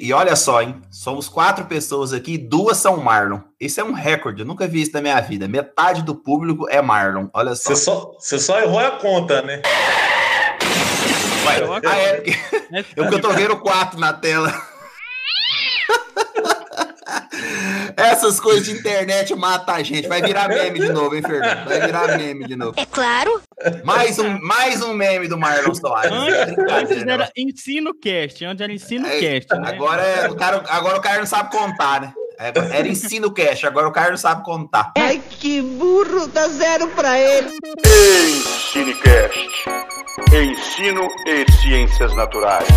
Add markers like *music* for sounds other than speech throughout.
E olha só, hein? Somos quatro pessoas aqui, duas são Marlon. Isso é um recorde, eu nunca vi isso na minha vida. Metade do público é Marlon. Olha só. Você só, você só errou a conta, né? Vai, ah, é, porque, *laughs* é porque eu tô vendo quatro na tela. *laughs* Essas coisas de internet matam a gente. Vai virar meme de novo, hein, Fernando? Vai virar meme de novo. É claro. Mais um, mais um meme do Marlon Soares. Antes, antes era ensino cast, antes era ensino é, cast. Né? Agora, é, o cara, agora o cara não sabe contar, né? É, era ensino cast, agora o cara não sabe contar. Ai, que burro, dá zero pra ele. Ensinecast. Ensino e ciências naturais.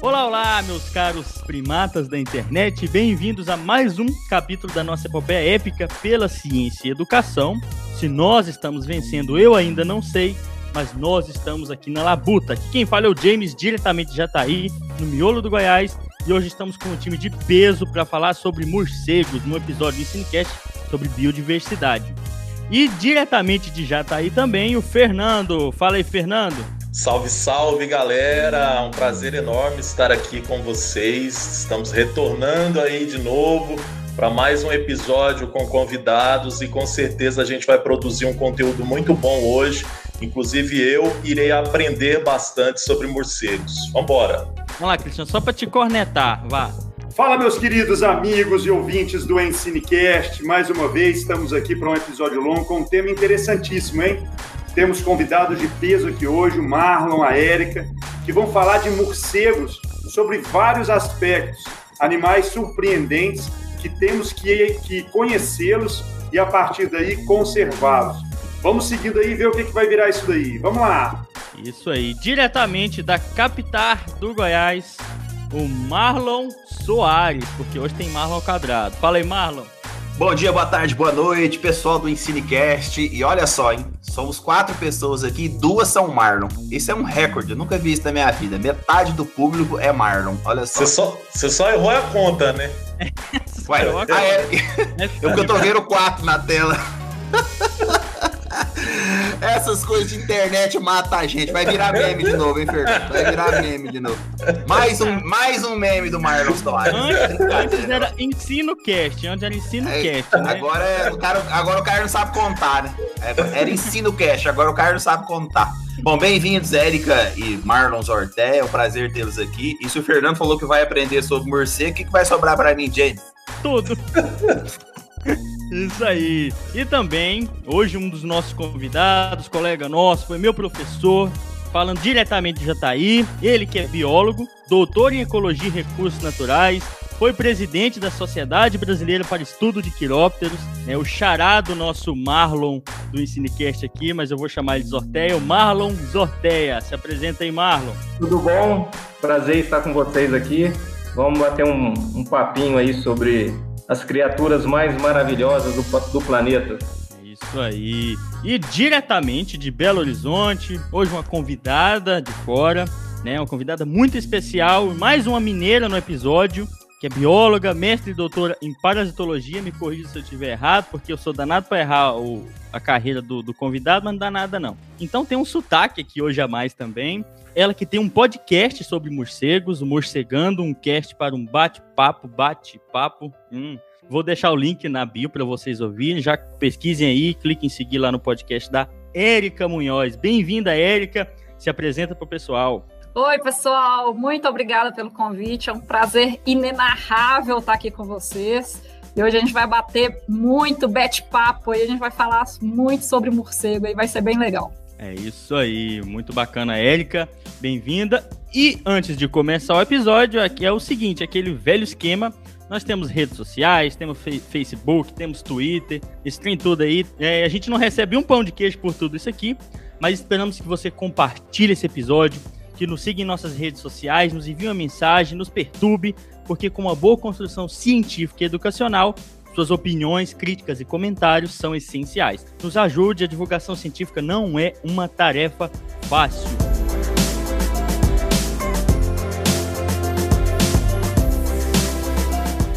Olá, olá, meus caros primatas da internet, bem-vindos a mais um capítulo da nossa epopeia épica pela ciência e educação. Se nós estamos vencendo, eu ainda não sei, mas nós estamos aqui na Labuta. Aqui quem fala é o James, diretamente de Jataí, no miolo do Goiás, e hoje estamos com um time de peso para falar sobre morcegos, num episódio do Cinecast sobre biodiversidade. E diretamente de Jataí também, o Fernando. Fala aí, Fernando. Salve, salve galera! Um prazer enorme estar aqui com vocês. Estamos retornando aí de novo para mais um episódio com convidados e com certeza a gente vai produzir um conteúdo muito bom hoje. Inclusive eu irei aprender bastante sobre morcegos. Vambora! Vamos lá, Cristiano, só para te cornetar, vá. Fala, meus queridos amigos e ouvintes do Ensinecast. Mais uma vez estamos aqui para um episódio longo com um tema interessantíssimo, hein? Temos convidados de peso aqui hoje, o Marlon, a Érica, que vão falar de morcegos sobre vários aspectos, animais surpreendentes que temos que, que conhecê-los e a partir daí conservá-los. Vamos seguindo aí ver o que, que vai virar isso daí. Vamos lá! Isso aí, diretamente da capital do Goiás, o Marlon Soares, porque hoje tem Marlon ao quadrado. Fala aí, Marlon. Bom dia, boa tarde, boa noite, pessoal do Ensinecast. E olha só, hein? Somos quatro pessoas aqui, duas são Marlon. Isso é um recorde, eu nunca vi isso na minha vida. Metade do público é Marlon. Olha só. Você só, você só errou a conta, né? Ué, *laughs* ah, é, eu *laughs* que eu tô vendo quatro na tela. *laughs* Essas coisas de internet matam a gente. Vai virar meme de novo, hein, Fernando? Vai virar meme de novo. Mais um, mais um meme do Marlon Soares. Antes, antes era ensino cast, antes era ensino é, cast, né? Agora, é, o cara, agora o cara não sabe contar, né? É, era ensino cast, agora o cara não sabe contar. Bom, bem-vindos, Érica e Marlon Zorté. É um prazer tê-los aqui. E se o Fernando falou que vai aprender sobre morcego, o que, que vai sobrar para mim, James? Tudo. *laughs* Isso aí. E também, hoje, um dos nossos convidados, colega nosso, foi meu professor, falando diretamente de Jataí. Ele que é biólogo, doutor em Ecologia e Recursos Naturais, foi presidente da Sociedade Brasileira para Estudo de Quirópteros, é o xará do nosso Marlon do Ensinecast aqui, mas eu vou chamar ele de Zorteia, o Marlon Zorteia. Se apresenta aí, Marlon. Tudo bom? Prazer estar com vocês aqui. Vamos bater um, um papinho aí sobre as criaturas mais maravilhosas do, do planeta. Isso aí. E diretamente de Belo Horizonte, hoje uma convidada de fora, né? Uma convidada muito especial, mais uma mineira no episódio, que é bióloga, mestre e doutora em parasitologia. Me corrija se eu estiver errado, porque eu sou danado para errar o, a carreira do, do, convidado, mas não dá nada não. Então tem um sotaque aqui hoje a mais também. Ela que tem um podcast sobre morcegos, o Morcegando, um cast para um bate-papo, bate-papo. Hum. Vou deixar o link na bio para vocês ouvirem. Já pesquisem aí, cliquem em seguir lá no podcast da Érica Munhoz. Bem-vinda, Érica. Se apresenta para o pessoal. Oi, pessoal. Muito obrigada pelo convite. É um prazer inenarrável estar aqui com vocês. E hoje a gente vai bater muito bate-papo e a gente vai falar muito sobre morcego e vai ser bem legal. É isso aí, muito bacana, Érica. Bem-vinda. E antes de começar o episódio, aqui é o seguinte, aquele velho esquema. Nós temos redes sociais, temos Facebook, temos Twitter, esse trem tudo aí. É, a gente não recebe um pão de queijo por tudo isso aqui, mas esperamos que você compartilhe esse episódio, que nos siga em nossas redes sociais, nos envie uma mensagem, nos perturbe, porque com uma boa construção científica e educacional, suas opiniões, críticas e comentários são essenciais. Nos ajude, a divulgação científica não é uma tarefa fácil.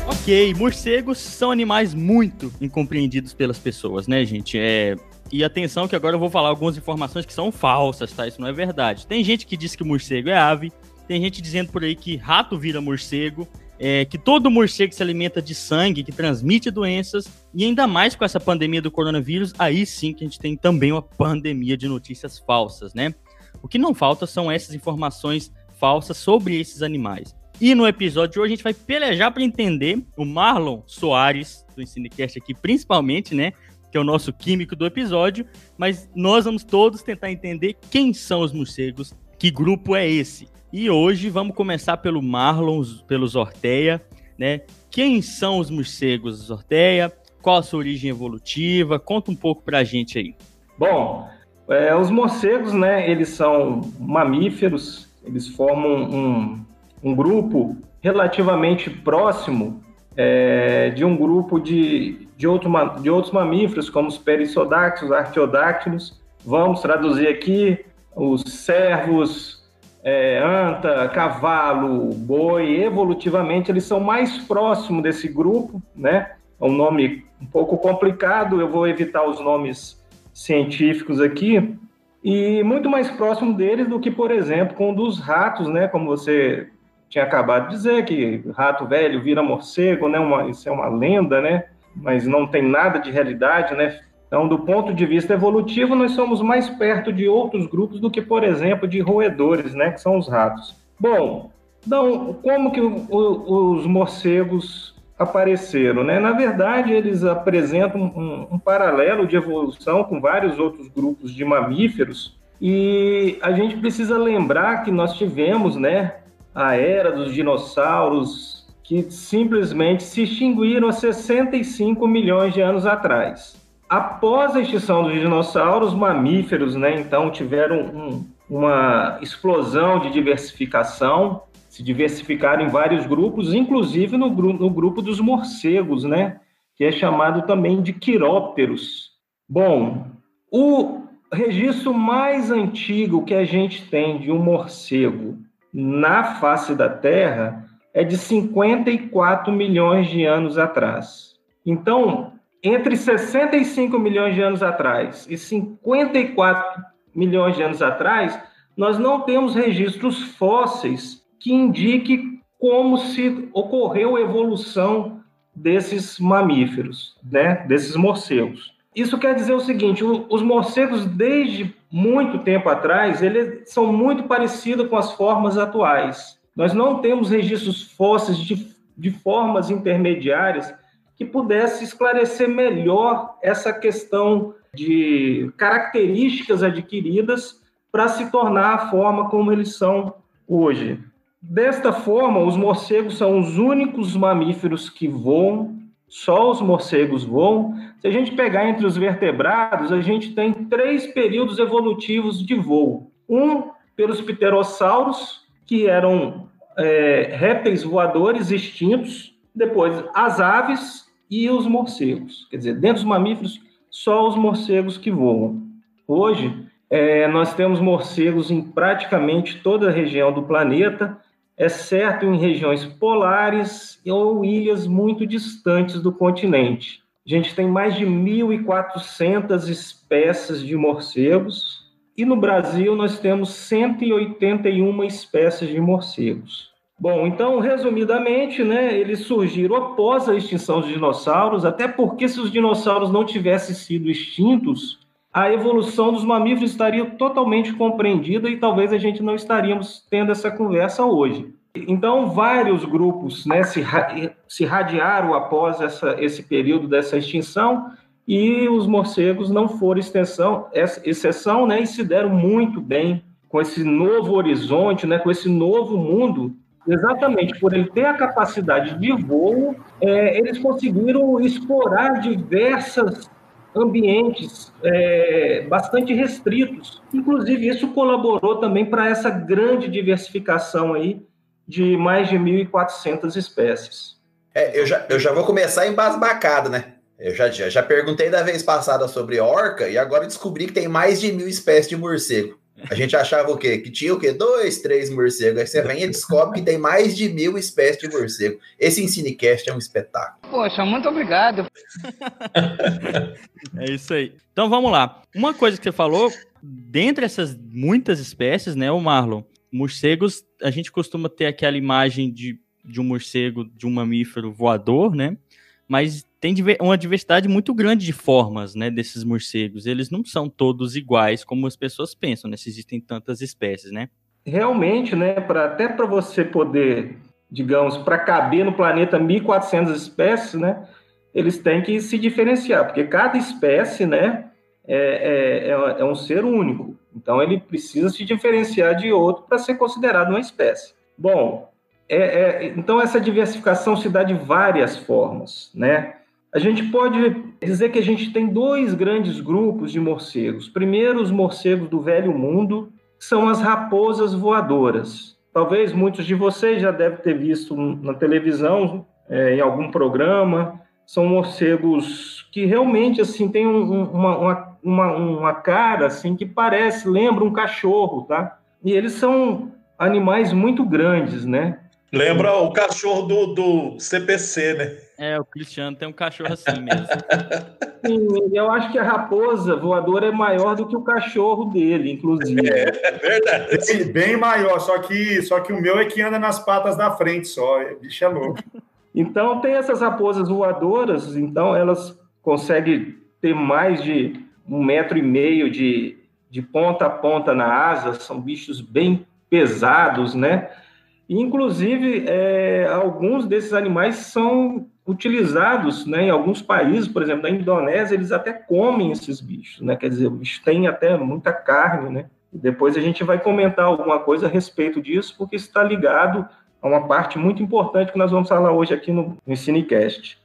Ok, morcegos são animais muito incompreendidos pelas pessoas, né, gente? É, e atenção que agora eu vou falar algumas informações que são falsas, tá? Isso não é verdade. Tem gente que diz que morcego é ave, tem gente dizendo por aí que rato vira morcego, é, que todo morcego se alimenta de sangue, que transmite doenças, e ainda mais com essa pandemia do coronavírus, aí sim que a gente tem também uma pandemia de notícias falsas, né? O que não falta são essas informações falsas sobre esses animais. E no episódio de hoje a gente vai pelejar para entender o Marlon Soares, do Ensinecast aqui, principalmente, né? Que é o nosso químico do episódio, mas nós vamos todos tentar entender quem são os morcegos, que grupo é esse. E hoje vamos começar pelo Marlon, pelo Zorteia, né? Quem são os morcegos Zorteia? Qual a sua origem evolutiva? Conta um pouco pra gente aí. Bom, é, os morcegos, né, eles são mamíferos, eles formam um, um grupo relativamente próximo é, de um grupo de, de, outro, de outros mamíferos, como os perissodáctilos, artiodáctilos. Vamos traduzir aqui os cervos, é, anta, cavalo, boi, evolutivamente eles são mais próximos desse grupo, né? É um nome um pouco complicado, eu vou evitar os nomes científicos aqui, e muito mais próximo deles do que, por exemplo, com um dos ratos, né? Como você tinha acabado de dizer, que rato velho vira morcego, né? Uma, isso é uma lenda, né? Mas não tem nada de realidade, né? Então, do ponto de vista evolutivo, nós somos mais perto de outros grupos do que, por exemplo, de roedores, né? Que são os ratos. Bom, então, como que o, o, os morcegos apareceram, né? Na verdade, eles apresentam um, um paralelo de evolução com vários outros grupos de mamíferos e a gente precisa lembrar que nós tivemos, né, a era dos dinossauros que simplesmente se extinguiram há 65 milhões de anos atrás. Após a extinção dos dinossauros, mamíferos, né, então tiveram um, uma explosão de diversificação, se diversificaram em vários grupos, inclusive no, no grupo dos morcegos, né, que é chamado também de quirópteros. Bom, o registro mais antigo que a gente tem de um morcego na face da Terra é de 54 milhões de anos atrás. Então, entre 65 milhões de anos atrás e 54 milhões de anos atrás, nós não temos registros fósseis que indiquem como se ocorreu a evolução desses mamíferos, né, desses morcegos. Isso quer dizer o seguinte: os morcegos, desde muito tempo atrás, eles são muito parecidos com as formas atuais. Nós não temos registros fósseis de, de formas intermediárias que pudesse esclarecer melhor essa questão de características adquiridas para se tornar a forma como eles são hoje. Desta forma, os morcegos são os únicos mamíferos que voam, só os morcegos voam. Se a gente pegar entre os vertebrados, a gente tem três períodos evolutivos de voo. Um pelos pterossauros, que eram é, répteis voadores extintos, depois as aves e os morcegos. Quer dizer, dentro dos mamíferos, só os morcegos que voam. Hoje, é, nós temos morcegos em praticamente toda a região do planeta, exceto em regiões polares ou ilhas muito distantes do continente. A gente tem mais de 1.400 espécies de morcegos e no Brasil nós temos 181 espécies de morcegos. Bom, então, resumidamente, né, eles surgiram após a extinção dos dinossauros, até porque se os dinossauros não tivessem sido extintos, a evolução dos mamíferos estaria totalmente compreendida e talvez a gente não estaríamos tendo essa conversa hoje. Então, vários grupos né, se, se radiaram após essa, esse período dessa extinção e os morcegos não foram extensão, exceção né, e se deram muito bem com esse novo horizonte, né, com esse novo mundo Exatamente, por ele ter a capacidade de voo, é, eles conseguiram explorar diversas ambientes é, bastante restritos. Inclusive, isso colaborou também para essa grande diversificação aí de mais de 1.400 espécies. É, eu, já, eu já vou começar embasbacado, né? Eu já, já, já perguntei da vez passada sobre orca e agora descobri que tem mais de mil espécies de morcego. A gente achava o quê? Que tinha o quê? Dois, três morcegos. Aí você vem e descobre que tem mais de mil espécies de morcego. Esse Ensinecast é um espetáculo. Poxa, muito obrigado. É isso aí. Então vamos lá. Uma coisa que você falou, dentre essas muitas espécies, né, o Marlon, morcegos, a gente costuma ter aquela imagem de, de um morcego, de um mamífero voador, né? Mas tem uma diversidade muito grande de formas, né, desses morcegos. Eles não são todos iguais como as pessoas pensam, né? Se existem tantas espécies, né? Realmente, né, pra, até para você poder, digamos, para caber no planeta 1.400 espécies, né, eles têm que se diferenciar, porque cada espécie, né, é, é, é, é um ser único. Então, ele precisa se diferenciar de outro para ser considerado uma espécie. Bom, é, é, então essa diversificação se dá de várias formas, né? A gente pode dizer que a gente tem dois grandes grupos de morcegos. Primeiro, os morcegos do Velho Mundo, que são as raposas voadoras. Talvez muitos de vocês já devem ter visto na televisão, é, em algum programa. São morcegos que realmente assim têm um, uma, uma, uma cara assim que parece, lembra um cachorro, tá? E eles são animais muito grandes, né? Lembra o cachorro do, do CPC, né? É, o Cristiano tem um cachorro assim mesmo. *laughs* Sim, eu acho que a raposa voadora é maior do que o cachorro dele, inclusive. É, é verdade. Bem, bem, maior, só que, só que o meu é que anda nas patas da frente só. Bicho é louco. Então, tem essas raposas voadoras, então elas conseguem ter mais de um metro e meio de, de ponta a ponta na asa, são bichos bem pesados, né? Inclusive, é, alguns desses animais são utilizados né, em alguns países, por exemplo, na Indonésia, eles até comem esses bichos, né? Quer dizer, o bicho tem até muita carne, né? E depois a gente vai comentar alguma coisa a respeito disso, porque está ligado a uma parte muito importante que nós vamos falar hoje aqui no, no Cinecast.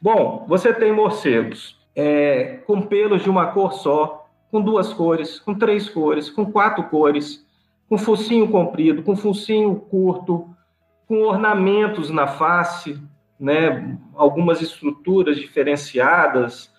Bom, você tem morcegos é, com pelos de uma cor só, com duas cores, com três cores, com quatro cores, com focinho comprido, com focinho curto, com ornamentos na face, né, algumas estruturas diferenciadas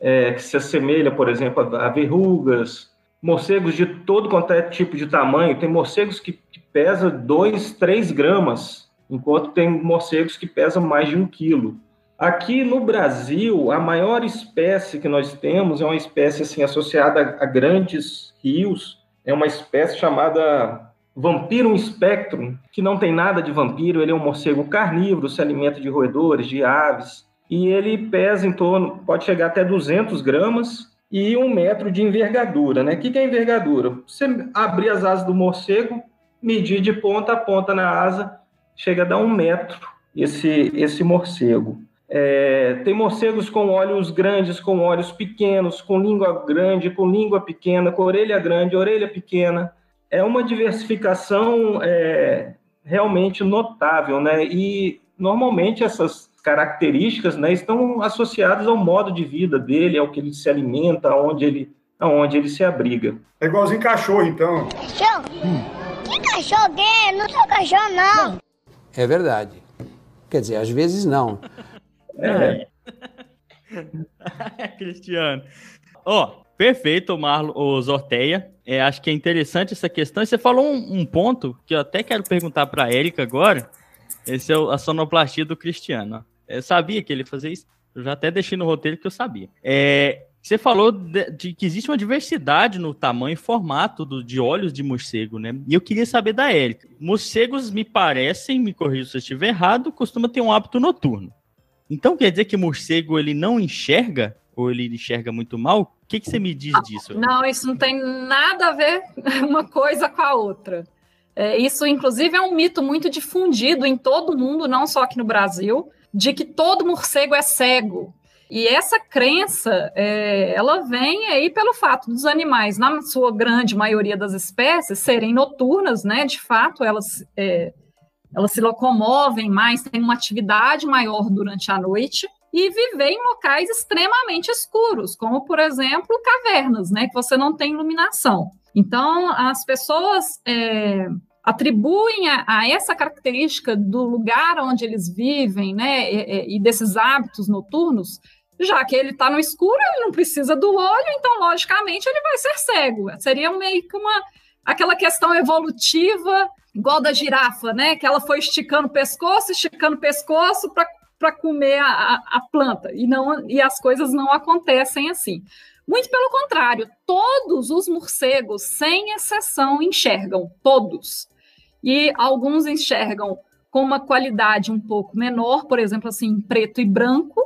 é, que se assemelham, por exemplo, a, verrugas, morcegos de todo quanto é tipo de tamanho. Tem morcegos que, que pesam 2, 3 gramas, enquanto tem morcegos que pesam mais de um quilo. Aqui no Brasil, a maior espécie que nós temos é uma espécie assim associada a, grandes rios, é uma espécie chamada Vampirum spectrum, que não tem nada de vampiro, ele é um morcego carnívoro, se alimenta de roedores, de aves, e ele pesa em torno, pode chegar até 200 gramas e um metro de envergadura, né? O que é envergadura? Você abrir as asas do morcego, medir de ponta a ponta na asa, chega a dar um metro esse, esse morcego. É, tem morcegos com olhos grandes, com olhos pequenos, com língua grande, com língua pequena, com orelha grande, orelha pequena. É uma diversificação é, realmente notável, né? E normalmente essas características né, estão associadas ao modo de vida dele, ao que ele se alimenta, aonde ele, aonde ele se abriga. É igualzinho cachorro, então. Cachorro? Hum. Que cachorro é? Não sou cachorro, não. É verdade. Quer dizer, às vezes não. É. *laughs* Cristiano. Ó, oh, perfeito, Marlon, o Zorteia. É, acho que é interessante essa questão. E você falou um, um, ponto que eu até quero perguntar para a Érica agora. Esse é a sonoplastia do Cristiano. Eu sabia que ele fazia isso. Eu já até deixei no roteiro que eu sabia. É, você falou de, de, que existe uma diversidade no tamanho e formato do, de olhos de morcego, né? E eu queria saber da Érica. Morcegos, me parecem, me corrija se eu estiver errado, costuma ter um hábito noturno. Então quer dizer que morcego ele não enxerga ou ele enxerga muito mal? O que, que você me diz disso? Não, isso não tem nada a ver *laughs* uma coisa com a outra. É, isso, inclusive, é um mito muito difundido em todo o mundo, não só aqui no Brasil, de que todo morcego é cego. E essa crença, é, ela vem aí pelo fato dos animais, na sua grande maioria das espécies, serem noturnas, né? De fato, elas é, elas se locomovem mais, têm uma atividade maior durante a noite e viver em locais extremamente escuros, como por exemplo cavernas, né, que você não tem iluminação. Então as pessoas é, atribuem a, a, essa característica do lugar onde eles vivem, né, e, e desses hábitos noturnos, já que ele está no escuro, ele não precisa do olho, então logicamente ele vai ser cego. Seria meio que uma aquela questão evolutiva, igual da girafa, né? Que ela foi esticando o pescoço, esticando o pescoço para comer a, a, planta. E, não, e as coisas não acontecem assim. Muito pelo contrário, todos os morcegos, sem exceção, enxergam, todos. E alguns enxergam com uma qualidade um pouco menor, por exemplo, assim, preto e branco,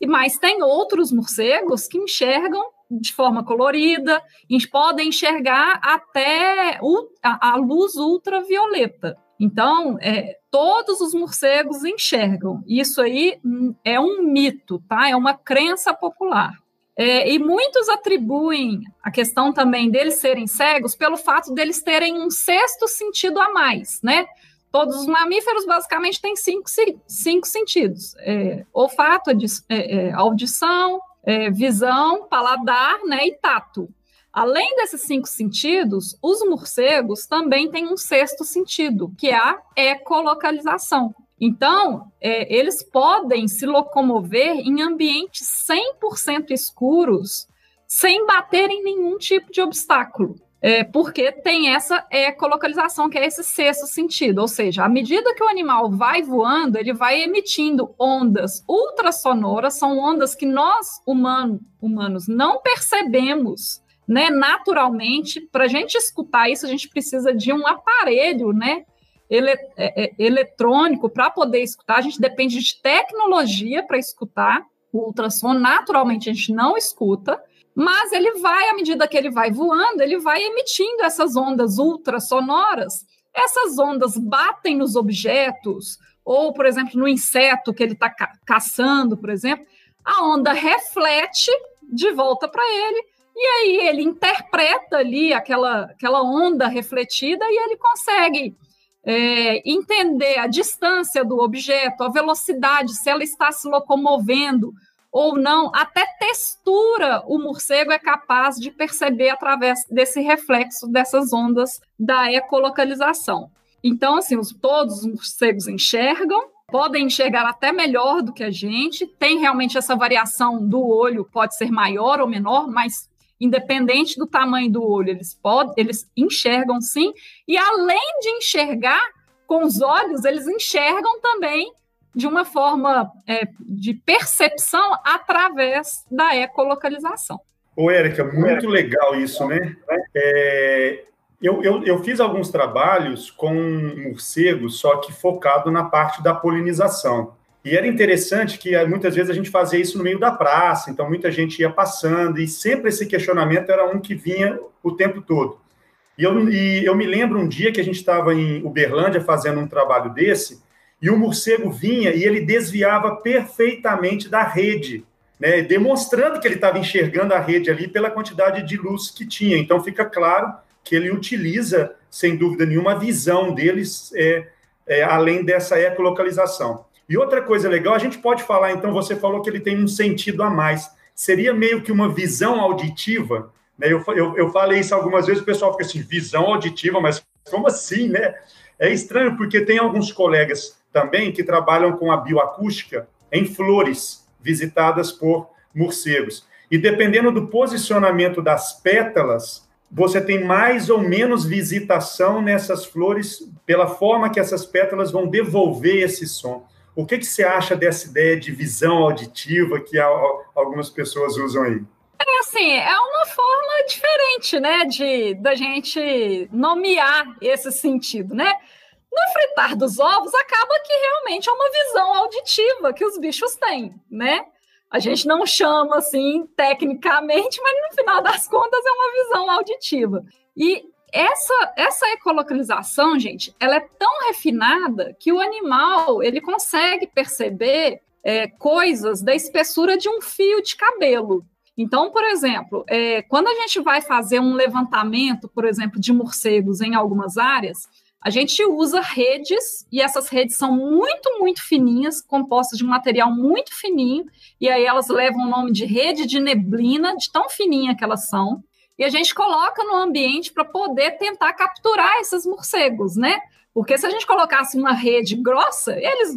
e mas tem outros morcegos que enxergam de forma colorida, e podem enxergar até a, luz ultravioleta. Então, é, todos os morcegos enxergam. Isso aí é um mito, tá? É uma crença popular. É, e muitos atribuem a questão também deles serem cegos pelo fato deles terem um sexto sentido a mais, né? Todos os mamíferos basicamente têm cinco, cinco sentidos: é, olfato, é, é, audição, é, visão, paladar né, e tato. Além desses cinco sentidos, os morcegos também têm um sexto sentido, que é a ecolocalização. Então, é, eles podem se locomover em ambientes 100% escuros sem bater em nenhum tipo de obstáculo. É, porque tem essa ecolocalização, que é esse sexto sentido. Ou seja, à medida que o animal vai voando, ele vai emitindo ondas ultrassonoras, são ondas que nós, humano, humanos, não percebemos né, naturalmente. Para a gente escutar isso, a gente precisa de um aparelho, né? ele, é, é, eletrônico para poder escutar, a gente depende de tecnologia para escutar. O ultrassom, naturalmente, a gente não escuta, mas ele vai, à medida que ele vai voando, ele vai emitindo essas ondas ultrassonoras. Essas ondas batem nos objetos, ou, por exemplo, no inseto que ele está ca caçando, por exemplo, a onda reflete de volta para ele, e aí ele interpreta ali aquela, aquela onda refletida e ele consegue é, entender a distância do objeto, a velocidade, se ela está se locomovendo ou não, até textura o morcego é capaz de perceber através desse reflexo dessas ondas da ecolocalização. Então, assim, os, todos os morcegos enxergam, podem enxergar até melhor do que a gente, tem realmente essa variação do olho, pode ser maior ou menor, mas independente do tamanho do olho, eles podem, eles enxergam sim, e além de enxergar com os olhos, eles enxergam também de uma forma é, de percepção através da ecolocalização. Ô, Érica, muito legal isso, né? É, eu, eu, eu, fiz alguns trabalhos com morcegos, só que focado na parte da polinização. E era interessante que eh, muitas vezes a gente fazia isso no meio da praça, então muita gente ia passando, e sempre esse questionamento era um que vinha o tempo todo. E eu, e eu me lembro um dia que a gente estava em Uberlândia fazendo um trabalho desse, e o morcego vinha e ele desviava perfeitamente da rede, né, demonstrando que ele estava enxergando a rede ali pela quantidade de luz que tinha. Então fica claro que ele utiliza, sem dúvida nenhuma, a visão deles é, é, além dessa ecolocalização. E outra coisa legal, a gente pode falar, então, você falou que ele tem um sentido a mais. Seria meio que uma visão auditiva, né? Eu, eu, eu falei isso algumas vezes, o pessoal fica assim, visão auditiva, mas como assim, né? É estranho, porque tem alguns colegas também que trabalham com a bioacústica em flores visitadas por morcegos. E dependendo do posicionamento das pétalas, você tem mais ou menos visitação nessas flores pela forma que essas pétalas vão devolver esse som. O que, que você acha dessa ideia de visão auditiva que algumas pessoas usam aí? É assim, é uma forma diferente, né, de da gente nomear esse sentido, né? No fritar dos ovos, acaba que realmente é uma visão auditiva que os bichos têm, né? A gente não chama assim tecnicamente, mas no final das contas é uma visão auditiva. E essa, essa ecolocalização, gente, ela é tão refinada que o animal ele consegue perceber é, coisas da espessura de um fio de cabelo. Então, por exemplo, é, quando a gente vai fazer um levantamento, por exemplo, de morcegos em algumas áreas, a gente usa redes, e essas redes são muito, muito fininhas, compostas de um material muito fininho, e aí elas levam o nome de rede de neblina, de tão fininha que elas são e a gente coloca no ambiente para poder tentar capturar esses morcegos, né? Porque se a gente colocasse uma rede grossa, eles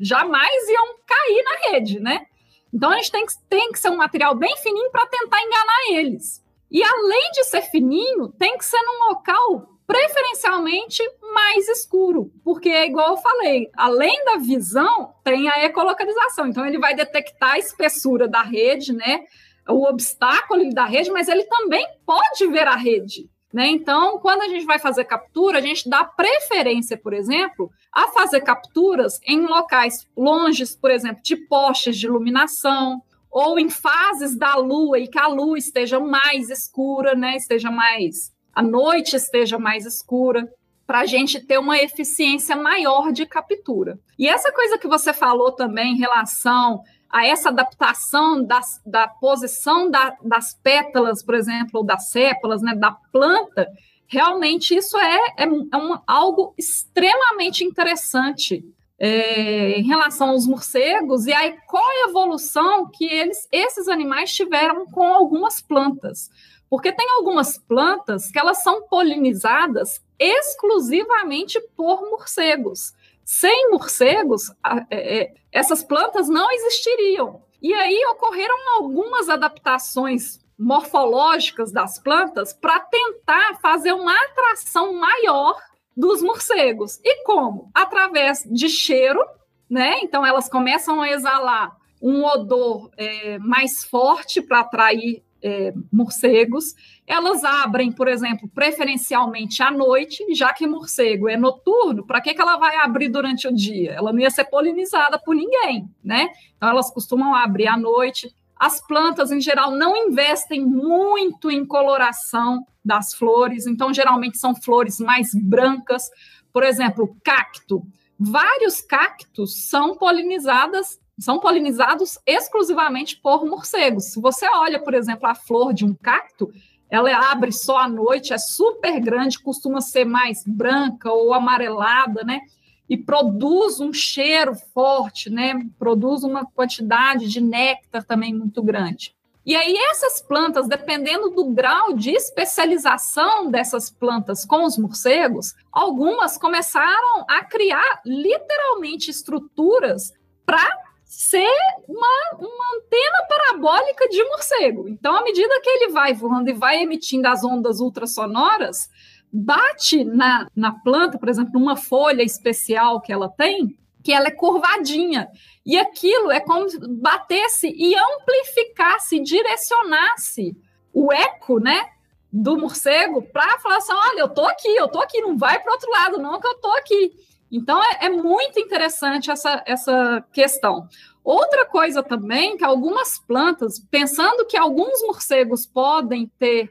jamais iam cair na rede, né? Então a gente tem que, tem que ser um material bem fininho para tentar enganar eles. E além de ser fininho, tem que ser num local preferencialmente mais escuro, porque é igual eu falei, além da visão, tem a ecolocalização. Então ele vai detectar a espessura da rede, né? O obstáculo da rede, mas ele também pode ver a rede. Né? Então, quando a gente vai fazer captura, a gente dá preferência, por exemplo, a fazer capturas em locais longes, por exemplo, de postes de iluminação, ou em fases da lua e que a lua esteja mais escura, né? esteja mais. A noite esteja mais escura para a gente ter uma eficiência maior de captura. E essa coisa que você falou também em relação a essa adaptação das, da posição da, das pétalas, por exemplo, ou das sépalas, né, da planta, realmente isso é, é, é um, algo extremamente interessante é, em relação aos morcegos e aí qual a evolução que eles, esses animais tiveram com algumas plantas. Porque tem algumas plantas que elas são polinizadas exclusivamente por morcegos. Sem morcegos, é, é, essas plantas não existiriam. E aí ocorreram algumas adaptações morfológicas das plantas para tentar fazer uma atração maior dos morcegos. E como? Através de cheiro, né? Então elas começam a exalar um odor é, mais forte para atrair é, morcegos. Elas abrem, por exemplo, preferencialmente à noite, já que morcego é noturno, para que, que ela vai abrir durante o dia? Ela não ia ser polinizada por ninguém, né? Então elas costumam abrir à noite. As plantas, em geral, não investem muito em coloração das flores, então geralmente são flores mais brancas. Por exemplo, cacto. Vários cactos são polinizadas são polinizados exclusivamente por morcegos. Se você olha, por exemplo, a flor de um cacto, ela abre só à noite, é super grande, costuma ser mais branca ou amarelada, né? E produz um cheiro forte, né? Produz uma quantidade de néctar também muito grande. E aí, essas plantas, dependendo do grau de especialização dessas plantas com os morcegos, algumas começaram a criar literalmente estruturas para ser uma, uma antena parabólica de morcego. Então, à medida que ele vai voando e vai emitindo as ondas ultrassonoras, bate na, na planta, por exemplo, uma folha especial que ela tem, que ela é curvadinha. E aquilo é como se batesse e amplificasse, direcionasse o eco, né? Do morcego para falar assim: olha, eu tô aqui, eu tô aqui, não vai para outro lado, não, que eu tô aqui. Então, é, é, muito interessante essa, essa questão. Outra coisa também, que algumas plantas, pensando que alguns morcegos podem ter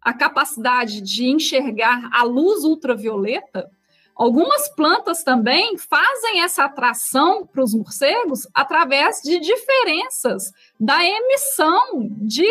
a capacidade de enxergar a luz ultravioleta, algumas plantas também fazem essa atração para os morcegos através de diferenças da emissão de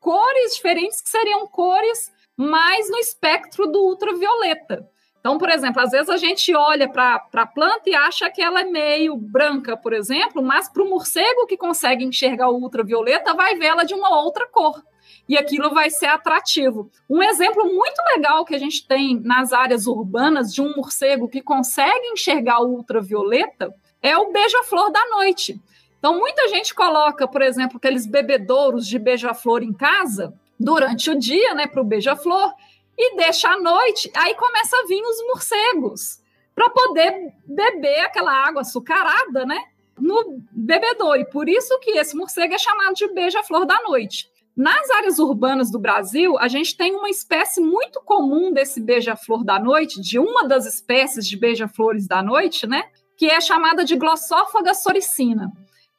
cores diferentes, que seriam cores mais no espectro do ultravioleta. Então, por exemplo, às vezes a gente olha para a planta e acha que ela é meio branca, por exemplo, mas para o morcego que consegue enxergar o ultravioleta, vai ver ela de uma outra cor. E aquilo vai ser atrativo. Um exemplo muito legal que a gente tem nas áreas urbanas de um morcego que consegue enxergar o ultravioleta é o beija-flor da noite. Então, muita gente coloca, por exemplo, aqueles bebedouros de beija-flor em casa durante o dia, né, para o beija-flor, e deixa à noite, aí começa a vir os morcegos para poder beber aquela água açucarada, né? No bebedouro. E por isso que esse morcego é chamado de beija-flor da noite. Nas áreas urbanas do Brasil, a gente tem uma espécie muito comum desse beija-flor da noite, de uma das espécies de beija-flores da noite, né? Que é chamada de glossófaga soricina.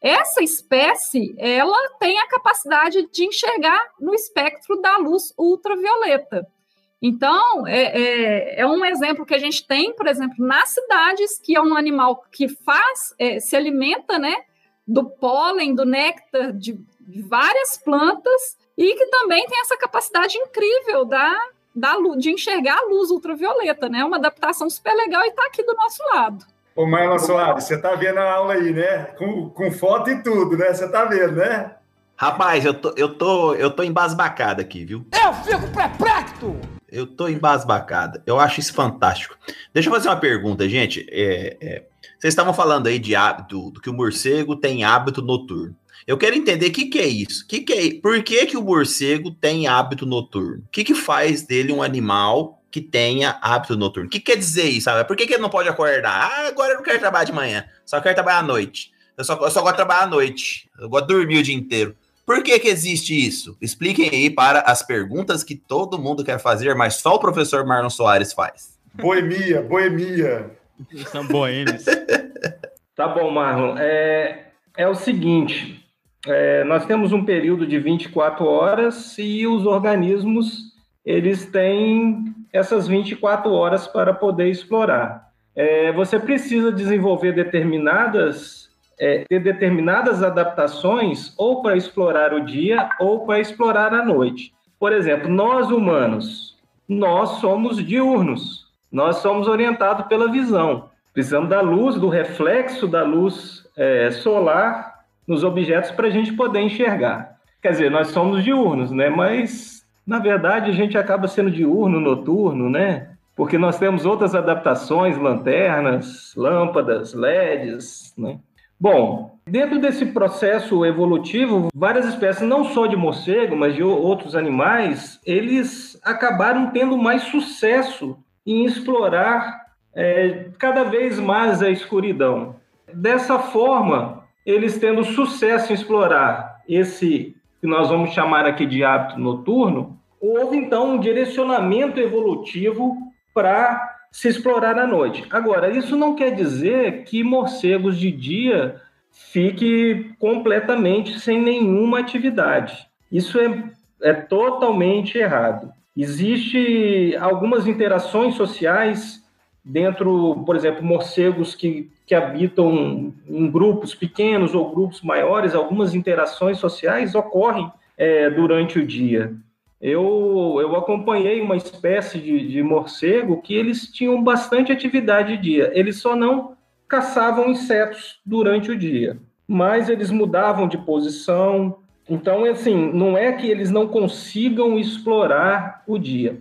Essa espécie, ela tem a capacidade de enxergar no espectro da luz ultravioleta. Então, é, é, é, um exemplo que a gente tem, por exemplo, nas cidades, que é um animal que faz, é, se alimenta, né, do pólen, do néctar de, de, várias plantas e que também tem essa capacidade incrível da, da de enxergar a luz ultravioleta, né? Uma adaptação super legal e está aqui do nosso lado. Ô, Marlon Soares, você está vendo a aula aí, né? Com, com foto e tudo, né? Você está vendo, né? Rapaz, eu tô, eu tô, eu tô embasbacado aqui, viu? Eu fico perplexo! Eu tô embasbacada. Eu acho isso fantástico. Deixa eu fazer uma pergunta, gente. É, é, vocês estavam falando aí de hábito, do que o morcego tem hábito noturno. Eu quero entender o que, que é isso. Que que é, por que, que o morcego tem hábito noturno? O que, que faz dele um animal que tenha hábito noturno. O que quer dizer isso? Sabe? Por que, que ele não pode acordar? Ah, agora eu não quero trabalhar de manhã, só quero trabalhar à noite. Eu só, eu só gosto de trabalhar à noite. Eu gosto de dormir o dia inteiro. Por que, que existe isso? Expliquem aí para as perguntas que todo mundo quer fazer, mas só o professor Marlon Soares faz. Boemia, boemia. São boêmios. *laughs* Tá bom, Marlon. É, é o seguinte: é, nós temos um período de 24 horas e os organismos eles têm essas 24 horas para poder explorar. É, você precisa desenvolver determinadas é, ter determinadas adaptações ou para explorar o dia ou para explorar a noite. Por exemplo, nós humanos, nós somos diurnos, nós somos orientados pela visão. Precisamos da luz, do reflexo da luz é, solar nos objetos para a gente poder enxergar. Quer dizer, nós somos diurnos, né? Mas na verdade a gente acaba sendo diurno, noturno, né? Porque nós temos outras adaptações, lanternas, lâmpadas, LEDs, né? Bom, dentro desse processo evolutivo, várias espécies, não só de morcego, mas de outros animais, eles acabaram tendo mais sucesso em explorar é, cada vez mais a escuridão. Dessa forma, eles tendo sucesso em explorar esse que nós vamos chamar aqui de hábito noturno, houve então um direcionamento evolutivo para se explorar à noite. Agora, isso não quer dizer que morcegos de dia fique completamente sem nenhuma atividade. Isso é, é totalmente errado. Existem algumas interações sociais dentro, por exemplo, morcegos que, que habitam em grupos pequenos ou grupos maiores, algumas interações sociais ocorrem é, durante o dia. Eu, eu acompanhei uma espécie de, de morcego que eles tinham bastante atividade de dia. Eles só não caçavam insetos durante o dia, mas eles mudavam de posição. Então, assim, não é que eles não consigam explorar o dia.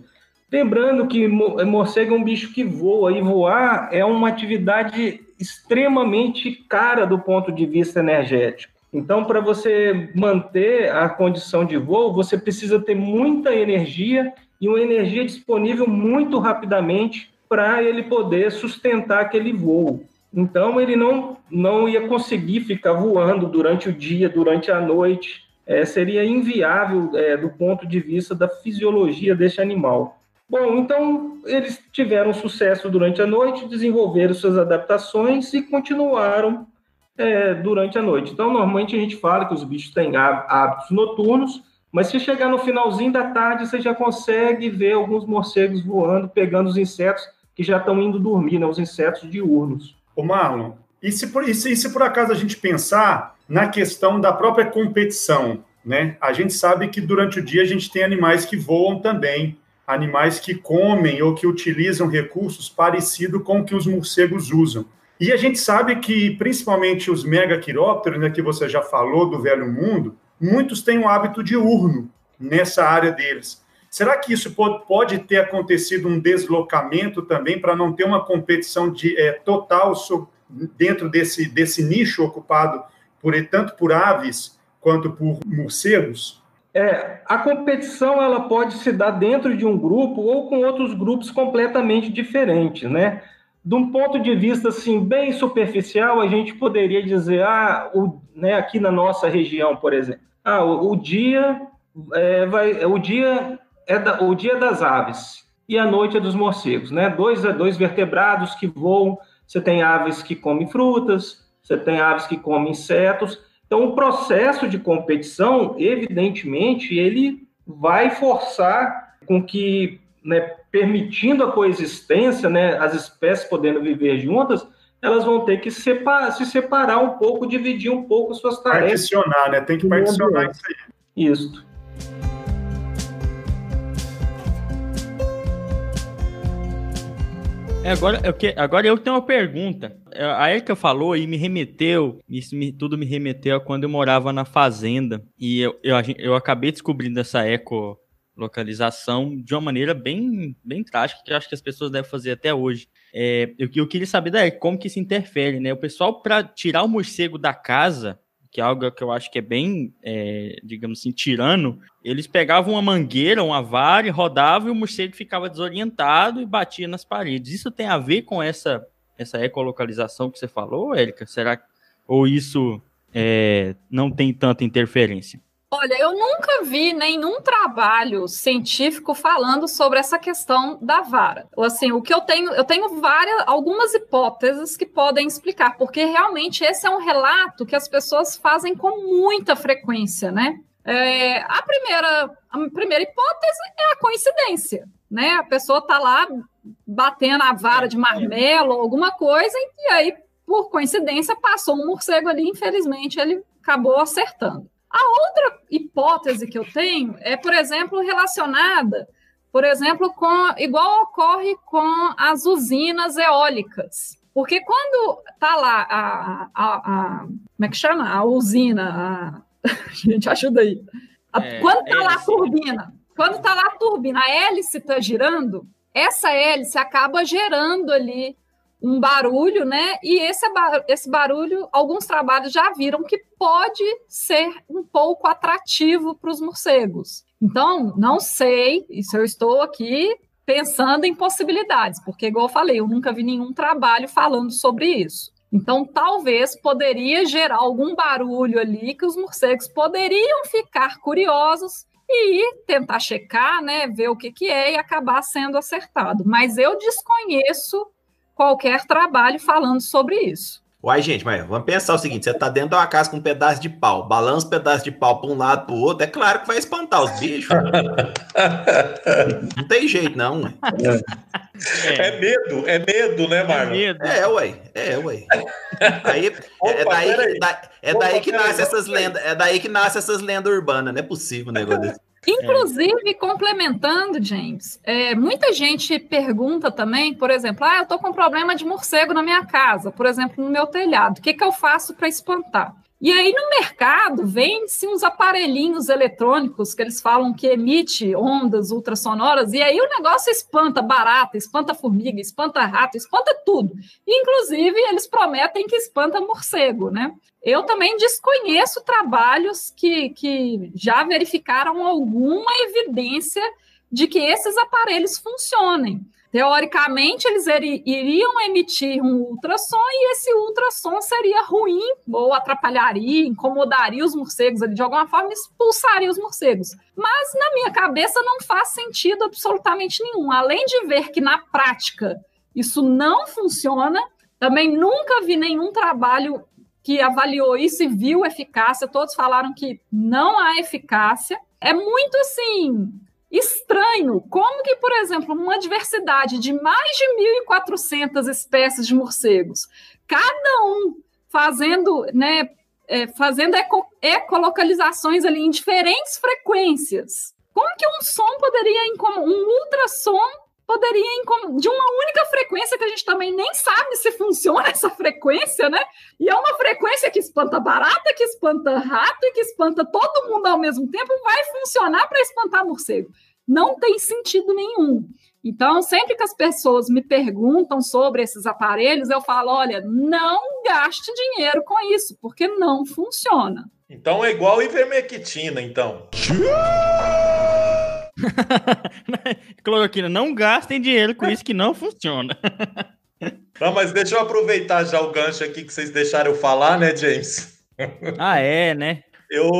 Lembrando que morcego é um bicho que voa, e voar é uma atividade extremamente cara do ponto de vista energético. Então, para você manter a condição de voo, você precisa ter muita energia e uma energia disponível muito rapidamente para ele poder sustentar aquele voo. Então, ele não, não ia conseguir ficar voando durante o dia, durante a noite. É, seria inviável é, do ponto de vista da fisiologia desse animal. Bom, então eles tiveram sucesso durante a noite, desenvolveram suas adaptações e continuaram é, durante a noite. Então, normalmente a gente fala que os bichos têm hábitos noturnos, mas se chegar no finalzinho da tarde, você já consegue ver alguns morcegos voando, pegando os insetos que já estão indo dormir, né, os insetos diurnos. Ô Marlon, e se, por, e, se, e se por acaso a gente pensar na questão da própria competição, né? A gente sabe que durante o dia a gente tem animais que voam também, animais que comem ou que utilizam recursos parecidos com o que os morcegos usam. E a gente sabe que, principalmente os megaquirópteros, né, que você já falou do velho mundo, muitos têm um hábito diurno nessa área deles. Será que isso pode, pode ter acontecido um deslocamento também para não ter uma competição de, é, total dentro desse, desse nicho ocupado por tanto por aves quanto por morcegos? É, a competição ela pode se dar dentro de um grupo ou com outros grupos completamente diferentes, né? De um ponto de vista assim bem superficial, a gente poderia dizer, ah, o, né, aqui na nossa região, por exemplo, ah, o, o dia é, vai, o dia é da, o dia das aves e a noite é dos morcegos, né? Dois dois vertebrados que voam. Você tem aves que comem frutas, você tem aves que comem insetos. Então, o processo de competição, evidentemente, ele vai forçar com que né, permitindo a coexistência, né, as espécies podendo viver juntas, elas vão ter que separar, se separar um pouco, dividir um pouco suas tarefas. Particionar, né? Tem que particionar isso aí. Isso. É, agora, eu, que, agora eu tenho uma pergunta. É, a Erika falou e me remeteu, isso me, tudo me remeteu a quando eu morava na fazenda. E eu, eu, eu acabei descobrindo essa eco localização de uma maneira bem, bem trágica, que eu acho que as pessoas devem fazer até hoje. É, eu, eu queria saber daí como que se interfere, né? O pessoal, para tirar o morcego da casa, que é algo que eu acho que é bem, é, digamos assim, tirano, eles pegavam uma mangueira, uma vara, rodavam e o morcego ficava desorientado e batia nas paredes. Isso tem a ver com essa, essa ecolocalização que você falou, Érica? Será ou isso é, não tem tanta interferência? Olha, eu nunca vi nenhum trabalho científico falando sobre essa questão da vara. Assim, o que eu tenho, eu tenho várias, algumas hipóteses que podem explicar, porque realmente esse é um relato que as pessoas fazem com muita frequência, né? É, a primeira, a primeira hipótese é a coincidência, né? A pessoa tá lá batendo a vara de marmelo, alguma coisa, e aí, por coincidência, passou um morcego ali, infelizmente, ele acabou acertando. A outra hipótese que eu tenho é, por exemplo, relacionada, por exemplo, com igual ocorre com as usinas eólicas. Porque quando tá lá a, a, a como é que chama? A usina, a, *laughs* gente ajuda aí. A, é, quando tá lá a turbina, quando tá lá a turbina, a hélice está girando, essa hélice acaba gerando ali um barulho, né? E esse, esse barulho, alguns trabalhos já viram que pode ser um pouco atrativo para os morcegos. Então, não sei, isso eu estou aqui pensando em possibilidades, porque, igual eu falei, eu nunca vi nenhum trabalho falando sobre isso. Então, talvez poderia gerar algum barulho ali que os morcegos poderiam ficar curiosos e tentar checar, né, ver o que, que é e acabar sendo acertado. Mas eu desconheço qualquer trabalho falando sobre isso. Uai, gente, mas vamos pensar o seguinte: você tá dentro de uma casa com um pedaço de pau, balança um pedaço de pau para um lado para o outro, é claro que vai espantar os bichos. não tem jeito, não. É. é medo, é medo, né, Marlon? É, medo. é ué, é, ué. Aí, Opa, é daí, que, é daí que nasce essas lendas, é daí que nasce essas lendas urbanas, não é possível um negócio desse. *laughs* Inclusive, complementando, James, é, muita gente pergunta também, por exemplo, ah, eu estou com problema de morcego na minha casa, por exemplo, no meu telhado, o que, que eu faço para espantar? E aí no mercado vende-se uns aparelhinhos eletrônicos que eles falam que emite ondas ultrassonoras, e aí o negócio espanta barata, espanta formiga, espanta rato, espanta tudo. Inclusive, eles prometem que espanta morcego, né? Eu também desconheço trabalhos que, que já verificaram alguma evidência de que esses aparelhos funcionem. Teoricamente, eles iriam emitir um ultrassom e esse ultrassom seria ruim ou atrapalharia, incomodaria os morcegos ali de alguma forma, expulsaria os morcegos. Mas na minha cabeça não faz sentido absolutamente nenhum. Além de ver que na prática isso não funciona, também nunca vi nenhum trabalho que avaliou isso e viu eficácia. Todos falaram que não há eficácia. É muito assim estranho. Como que, por exemplo, uma diversidade de mais de 1.400 espécies de morcegos, cada um fazendo, né, é, fazendo eco, ecolocalizações ali em diferentes frequências. Como que um som poderia, um ultrassom poderia, de uma única frequência que a gente também nem sabe se funciona *laughs* essa frequência, né? E é uma frequência que espanta barata, que espanta rato e que espanta todo mundo ao mesmo tempo, vai funcionar para espantar morcego. Não tem sentido nenhum. Então, sempre que as pessoas me perguntam sobre esses aparelhos, eu falo: olha, não gaste dinheiro com isso, porque não funciona. Então é igual ivermectina, então. *laughs* Cloroquina, não gastem dinheiro com isso que não funciona. *laughs* não, mas deixa eu aproveitar já o gancho aqui que vocês deixaram eu falar, né, James? *laughs* ah, é, né? Eu.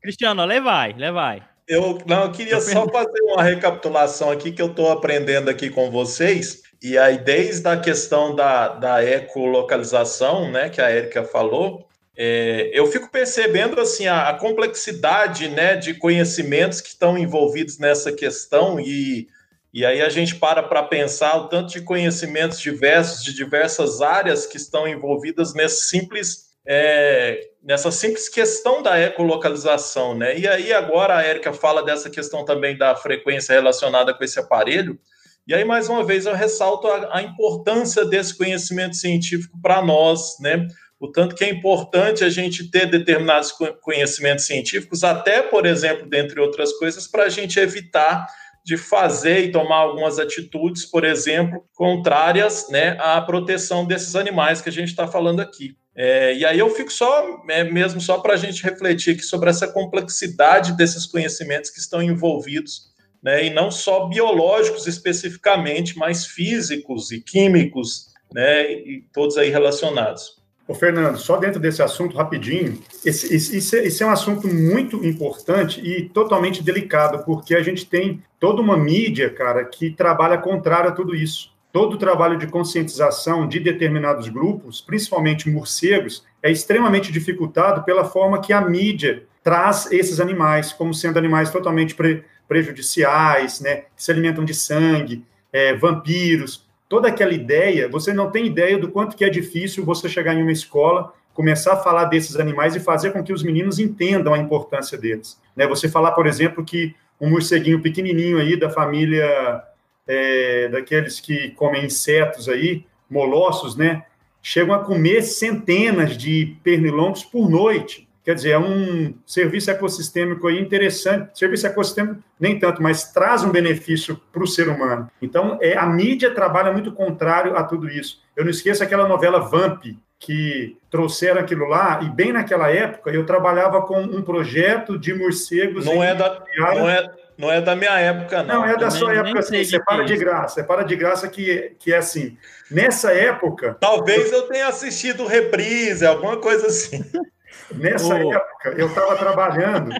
Cristiano, levai, levai. Eu, não, eu queria só fazer uma recapitulação aqui que eu estou aprendendo aqui com vocês. E aí, desde a questão da, da ecolocalização, né, que a Erika falou, é, eu fico percebendo assim a, a, complexidade né, de conhecimentos que estão envolvidos nessa questão e, e aí a gente para para pensar o tanto de conhecimentos diversos de diversas áreas que estão envolvidas nesse simples é, nessa simples questão da ecolocalização, né? E aí agora a Érica fala dessa questão também da frequência relacionada com esse aparelho. E aí mais uma vez eu ressalto a, a importância desse conhecimento científico para nós, né? O tanto que é importante a gente ter determinados conhecimentos científicos, até, por exemplo, dentre outras coisas, para a gente evitar de fazer e tomar algumas atitudes, por exemplo, contrárias né, à proteção desses animais que a gente está falando aqui. É, e aí eu fico só, é, mesmo só para a gente refletir aqui sobre essa complexidade desses conhecimentos que estão envolvidos, né, e não só biológicos especificamente, mas físicos e químicos, né, e todos aí relacionados. Ô, Fernando, só dentro desse assunto, rapidinho, esse, esse, esse, é um assunto muito importante e totalmente delicado, porque a gente tem toda uma mídia, cara, que trabalha contrário a tudo isso. Todo o trabalho de conscientização de determinados grupos, principalmente morcegos, é extremamente dificultado pela forma que a mídia traz esses animais como sendo animais totalmente pre prejudiciais, né, que se alimentam de sangue, é, vampiros, toda aquela ideia, você não tem ideia do quanto que é difícil você chegar em uma escola, começar a falar desses animais e fazer com que os meninos entendam a importância deles. Né? Você falar, por exemplo, que um morceguinho pequenininho aí da família é, daqueles que comem insetos aí, molossos, né? Chegam a comer centenas de pernilongos por noite. Quer dizer, é um serviço ecossistêmico aí interessante. Serviço ecossistêmico, nem tanto, mas traz um benefício para o ser humano. Então, é, a mídia trabalha muito contrário a tudo isso. Eu não esqueço aquela novela Vamp, que trouxeram aquilo lá, e bem naquela época eu trabalhava com um projeto de morcegos. Não, é da, não, é, não é da minha época, não. Não, é da sua época, sim. Você para de graça. Você para de graça que, que é assim. Nessa época. Talvez eu, eu tenha assistido reprise, alguma coisa assim. *laughs* Nessa oh. época, eu estava trabalhando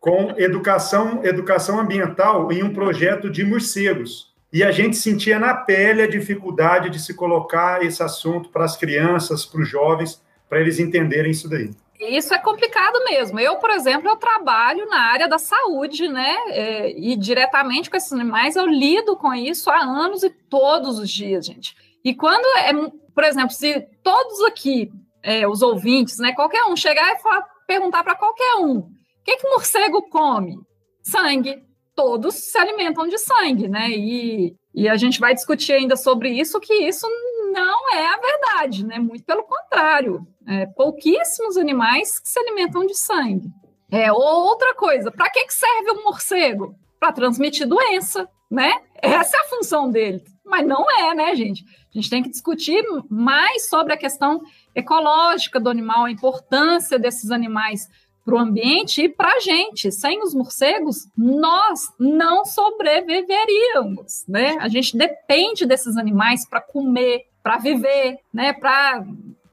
com educação, educação ambiental em um projeto de morcegos. E a gente sentia na pele a dificuldade de se colocar esse assunto para as crianças, para os jovens, para eles entenderem isso daí. Isso é complicado mesmo. Eu, por exemplo, eu trabalho na área da saúde, né? É, e diretamente com esses animais, eu lido com isso há anos e todos os dias, gente. E quando é, por exemplo, se todos aqui é, os ouvintes, né? Qualquer um chegar e falar, perguntar para qualquer um: o que, que morcego come? Sangue. Todos se alimentam de sangue, né? E, e a gente vai discutir ainda sobre isso, que isso não é a verdade, né? Muito pelo contrário. É, pouquíssimos animais que se alimentam de sangue. É, outra coisa, para que, que serve o morcego? Para transmitir doença, né? Essa é a função dele. Mas não é, né, gente? A gente tem que discutir mais sobre a questão ecológica do animal, a importância desses animais para o ambiente e para a gente. Sem os morcegos, nós não sobreviveríamos, né? A gente depende desses animais para comer, para viver, né? Para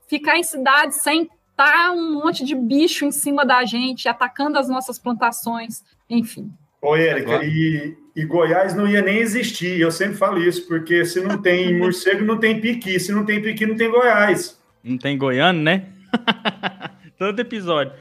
ficar em cidade sem estar um monte de bicho em cima da gente, atacando as nossas plantações, enfim. Oi, Érica, e, e, Goiás não ia nem existir, eu sempre falo isso, porque se não tem *laughs* morcego, não tem piqui, se não tem piqui, não tem Goiás. Não tem goiano, né? *laughs* Todo episódio.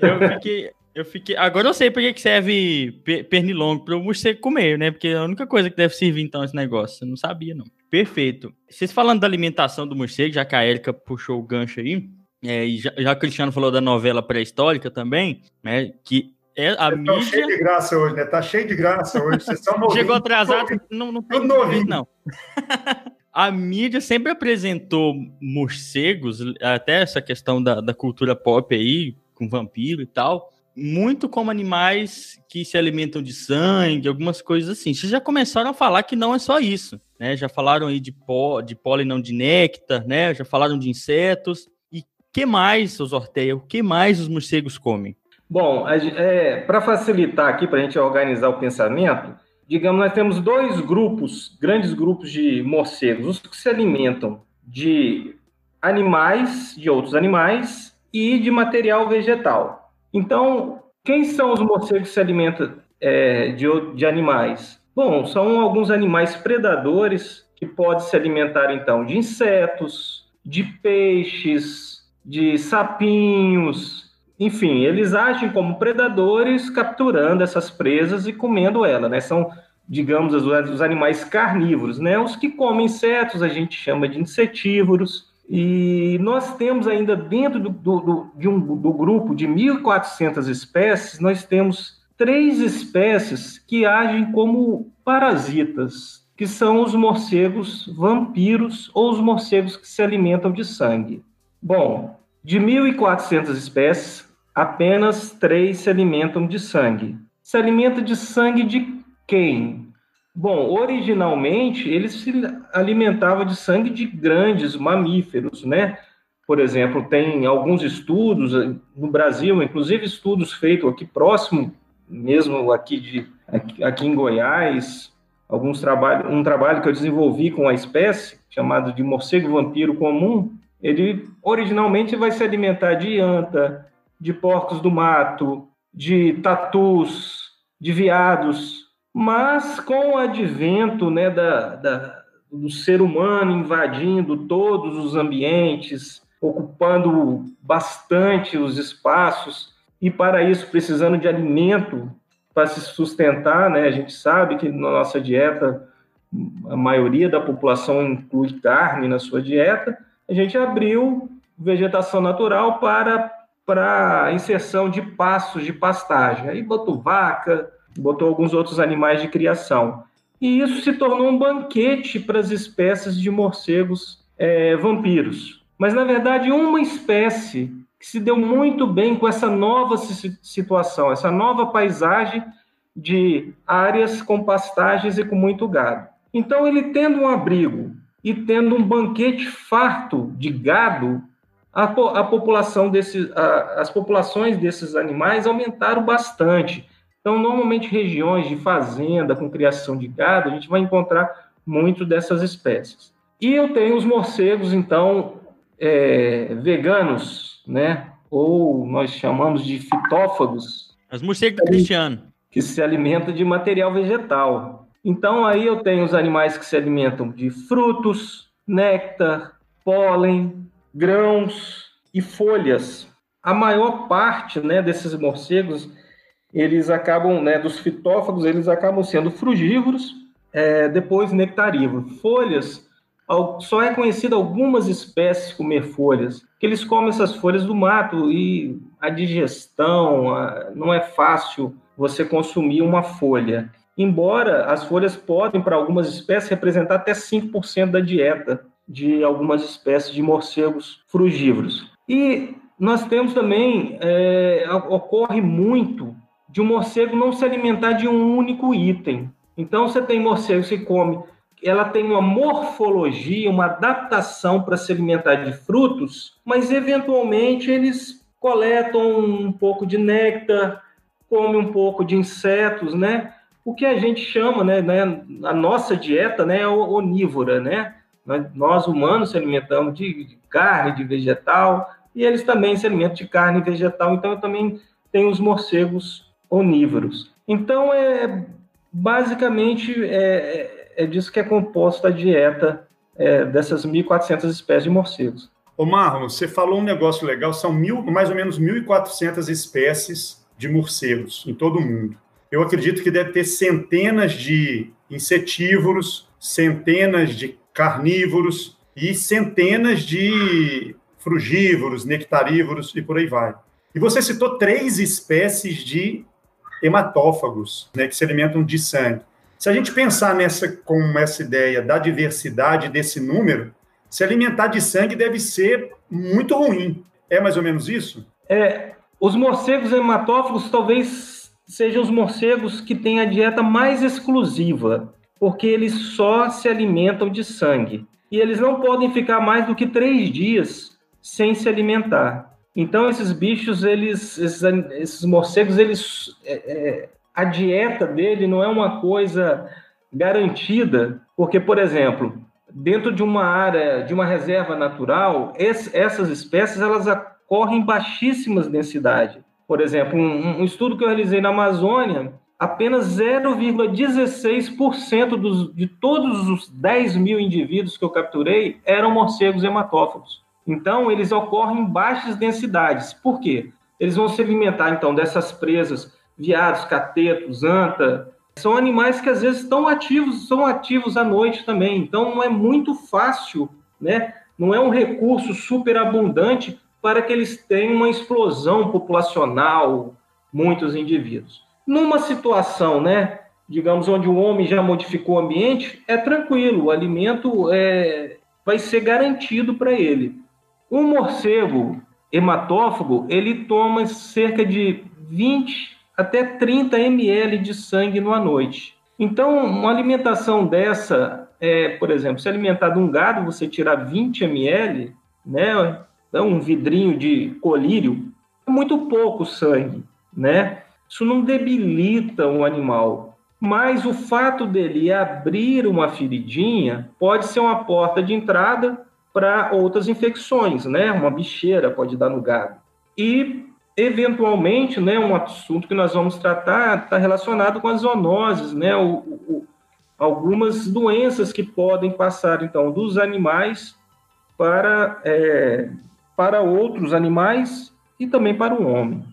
Eu fiquei, eu fiquei. Agora eu sei por que serve pernilongo para o morcego comer, né? Porque é a única coisa que deve servir então esse negócio. Eu não sabia, não. Perfeito. Vocês falando da alimentação do morcego, já que a Erika puxou o gancho aí, é, e já, já o Cristiano falou da novela pré-histórica também, né? Que é a Vocês mídia. Tá cheio de graça hoje, né? Tá cheio de graça hoje. Vocês são Chegou atrasado, não, não tem novinho. não. *laughs* a mídia sempre apresentou morcegos, até essa questão da, da cultura pop aí, com vampiro e tal, muito como animais que se alimentam de sangue, algumas coisas assim. Vocês já começaram a falar que não é só isso, né? Já falaram aí de, pó, de pólen, não de néctar, né? Já falaram de insetos. E que mais, os Orteia, o que mais os morcegos comem? Bom, é, para facilitar aqui, para a gente organizar o pensamento, digamos, nós temos dois grupos, grandes grupos de morcegos, os que se alimentam de animais, de outros animais e de material vegetal. Então, quem são os morcegos que se alimentam é, de, de animais? Bom, são alguns animais predadores que podem se alimentar, então, de insetos, de peixes, de sapinhos, enfim, eles agem como predadores, capturando essas presas e comendo ela, né? São, digamos, os animais carnívoros, né? Os que comem insetos a gente chama de insetívoros. E nós temos ainda dentro do, do, de um, do grupo de 1.400 espécies, nós temos três espécies que agem como parasitas, que são os morcegos vampiros ou os morcegos que se alimentam de sangue. Bom, de 1.400 espécies, apenas três se alimentam de sangue. Se alimenta de sangue de quem? Bom, originalmente eles se alimentavam de sangue de grandes mamíferos, né? por exemplo, tem alguns estudos eh, no Brasil, inclusive estudos feitos aqui próximo, mesmo aqui, de, aqui, aqui em Goiás, alguns trabalhos, um trabalho que eu desenvolvi com a espécie, chamado de morcego vampiro comum, ele originalmente vai se alimentar de anta, de porcos do mato, de tatus, de veados, mas com o advento né, da, da, do ser humano invadindo todos os ambientes, ocupando bastante os espaços e para isso precisando de alimento para se sustentar, né? A gente sabe que na nossa dieta a maioria da população inclui carne na sua dieta. A gente abriu vegetação natural para para inserção de pastos de pastagem. Aí botou vaca, botou alguns outros animais de criação. E isso se tornou um banquete para as espécies de morcegos é, vampiros mas na verdade uma espécie que se deu muito bem com essa nova situação, essa nova paisagem de áreas com pastagens e com muito gado. Então, ele tendo um abrigo e tendo um banquete farto de gado, a, a população desses, a, as populações desses animais aumentaram bastante. Então, normalmente, regiões de fazenda com criação de gado, a gente vai encontrar muito dessas espécies. E eu tenho os morcegos, então, é, veganos, né? Ou nós chamamos de fitófagos. As morcegos do Cristiano. Que se alimentam de material vegetal. Então aí eu tenho os animais que se alimentam de frutos, néctar, pólen, grãos e folhas. A maior parte, né, desses morcegos, eles acabam, né, dos fitófagos, eles acabam sendo frugívoros, é, depois nectarívoros. Folhas só é conhecido algumas espécies comer folhas, que eles comem essas folhas do mato e a digestão a, não é fácil você consumir uma folha. Embora as folhas podem, para algumas espécies, representar até 5% da dieta de algumas espécies de morcegos frugívoros. E nós temos também, é, ocorre muito de um morcego não se alimentar de um único item. Então, você tem morcego que come ela tem uma morfologia, uma adaptação para se alimentar de frutos, mas eventualmente eles coletam um pouco de néctar, comem um pouco de insetos, né? O que a gente chama, né, né a nossa dieta, né, é onívora, né? Nós humanos se alimentamos de, de carne, de vegetal, e eles também se alimentam de carne e vegetal, então eu também tenho os morcegos onívoros. Então, é basicamente é, é disso que é composta a dieta é, dessas 1.400 espécies de morcegos. Ô Marlon, você falou um negócio legal, são mil, mais ou menos 1.400 espécies de morcegos em todo o mundo. Eu acredito que deve ter centenas de insetívoros, centenas de carnívoros e centenas de frugívoros, nectarívoros e por aí vai. E você citou três espécies de hematófagos, né, que se alimentam de sangue. Se a gente pensar nessa com essa ideia da diversidade desse número, se alimentar de sangue deve ser muito ruim. É mais ou menos isso? É, os morcegos hematófagos talvez sejam os morcegos que têm a dieta mais exclusiva, porque eles só se alimentam de sangue. E eles não podem ficar mais do que três dias sem se alimentar. Então, esses bichos, eles, esses, esses morcegos, eles é, é, a dieta dele não é uma coisa garantida, porque, por exemplo, dentro de uma área, de uma reserva natural, esse, essas espécies elas ocorrem em baixíssimas densidades. Por exemplo, um, um estudo que eu realizei na Amazônia, apenas 0,16% de todos os 10 mil indivíduos que eu capturei eram morcegos hematófagos. Então, eles ocorrem em baixas densidades. Por quê? Eles vão se alimentar, então, dessas presas viados, catetos, anta, são animais que às vezes estão ativos, são ativos à noite também. Então não é muito fácil, né? Não é um recurso super abundante para que eles tenham uma explosão populacional, muitos indivíduos. Numa situação, né, digamos, onde o homem já modificou o ambiente, é tranquilo, o alimento é, vai ser garantido para ele. Um morcego hematófago, ele toma cerca de 20 até 30 ml de sangue numa noite. Então, uma alimentação dessa, é, por exemplo, se alimentar de um gado, você tirar 20 ml, né, um vidrinho de colírio, é muito pouco sangue, né? Isso não debilita o animal, mas o fato dele abrir uma feridinha pode ser uma porta de entrada para outras infecções, né? Uma bicheira pode dar no gado. E eventualmente, né, um assunto que nós vamos tratar está relacionado com as zoonoses, né? O, o, algumas doenças que podem passar então dos animais para é, para outros animais e também para o homem.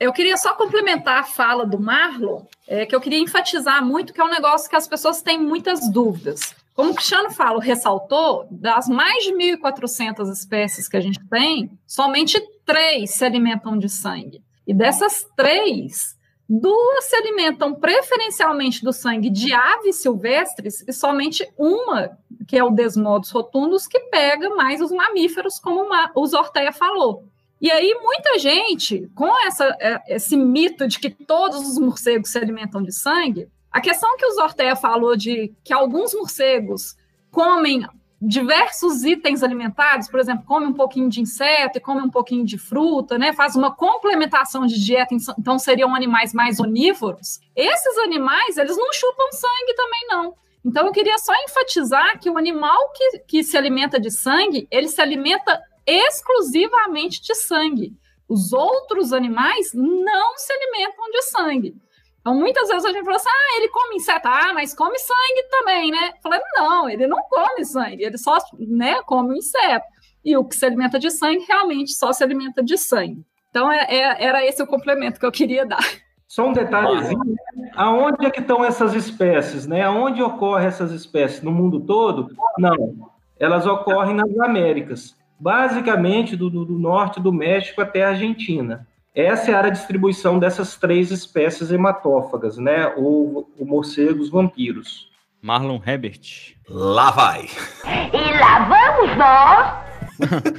Eu queria só complementar a fala do Marlon, é, que eu queria enfatizar muito que é um negócio que as pessoas têm muitas dúvidas. Como o Cristiano Falo ressaltou, das mais de 1.400 espécies que a gente tem, somente três se alimentam de sangue. E dessas três, duas se alimentam preferencialmente do sangue de aves silvestres e somente uma, que é o Desmodus rotundus, que pega mais os mamíferos, como o Zorteia falou. E aí, muita gente, com essa, é, esse mito de que todos os morcegos se alimentam de sangue, a questão que o Zortea falou de que alguns morcegos comem diversos itens alimentares, por exemplo, come um pouquinho de inseto e come um pouquinho de fruta, né? Faz uma complementação de dieta, então seriam animais mais onívoros. Esses animais, eles não chupam sangue também não. Então eu queria só enfatizar que o animal que, que se alimenta de sangue, ele se alimenta exclusivamente de sangue. Os outros animais não se alimentam de sangue. Então, muitas vezes a gente fala assim: ah, ele come inseto, ah, mas come sangue também, né? Falando, não, ele não come sangue, ele só né, come o inseto. E o que se alimenta de sangue realmente só se alimenta de sangue. Então, é, é, era esse o complemento que eu queria dar. Só um detalhezinho, né? aonde é que estão essas espécies, né? Aonde ocorrem essas espécies? No mundo todo? Não, elas ocorrem nas Américas, basicamente do, do, do norte do México até a Argentina. Essa era a distribuição dessas três espécies hematófagas, né? Ou, ou morcegos vampiros. Marlon Hebert. Lá vai. E lá vamos nós.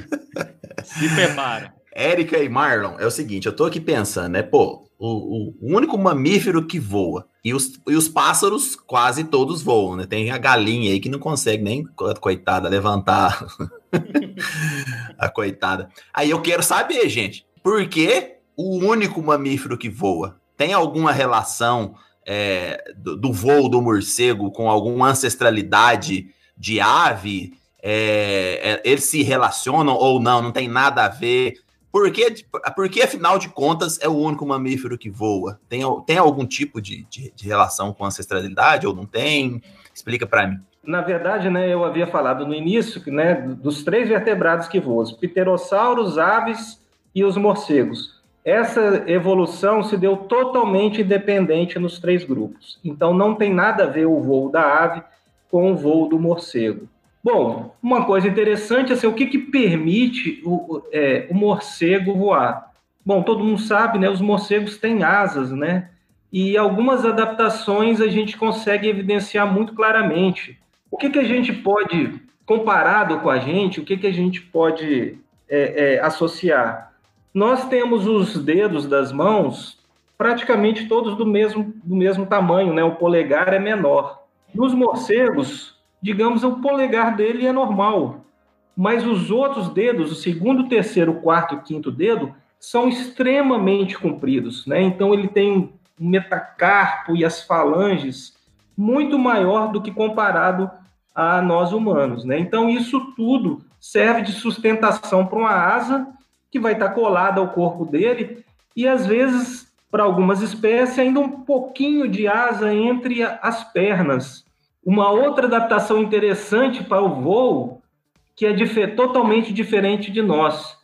*laughs* Se prepara. Érica e Marlon, é o seguinte, eu tô aqui pensando, né? Pô, o, o, o, único mamífero que voa. E os, e os pássaros quase todos voam, né? Tem a galinha aí que não consegue nem, coitada, levantar. *laughs* a coitada. Aí eu quero saber, gente, por que o único mamífero que voa? Tem alguma relação é, do, do, voo do morcego com alguma ancestralidade de ave? É, é, eles se relacionam ou não? Não tem nada a ver? Porque, porque, afinal de contas, é o único mamífero que voa. Tem, tem algum tipo de, de, de relação com ancestralidade ou não tem? Explica para mim. Na verdade, né, eu havia falado no início né, dos três vertebrados que voam: os pterossauros, aves e os morcegos essa evolução se deu totalmente independente nos três grupos. Então não tem nada a ver o voo da ave com o voo do morcego. Bom, uma coisa interessante é assim, o que, que permite o, é, o morcego voar. Bom, todo mundo sabe, né? Os morcegos têm asas, né? E algumas adaptações a gente consegue evidenciar muito claramente. O que, que a gente pode, comparado com a gente, o que, que a gente pode é, é, associar? Nós temos os dedos das mãos praticamente todos do mesmo, do mesmo tamanho, né? O polegar é menor. Nos morcegos, digamos, o polegar dele é normal, mas os outros dedos, o segundo, terceiro, quarto quinto dedo, são extremamente compridos, né? Então ele tem um metacarpo e as falanges muito maior do que comparado a nós humanos, né? Então isso tudo serve de sustentação para uma asa que vai estar colada ao corpo dele e às vezes para algumas espécies ainda um pouquinho de asa entre as pernas. Uma outra adaptação interessante para o voo que é totalmente diferente de nós.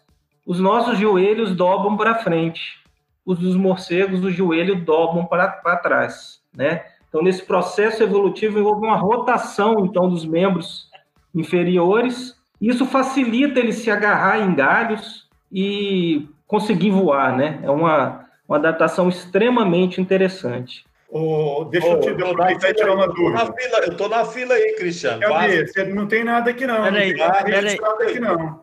Os nossos joelhos dobram para frente. Os dos morcegos, o joelho dobram para trás, né? Então, nesse processo evolutivo, envolve uma rotação, então, dos membros inferiores. Isso facilita ele se agarrar em galhos, e conseguir voar, né? É uma, uma adaptação extremamente interessante. Oh, deixa eu te, deixa eu te tirar uma dúvida. Eu tô, fila, eu tô na fila aí, Cristiano. Cadê? Você não tem nada aqui, não. Peraí, peraí,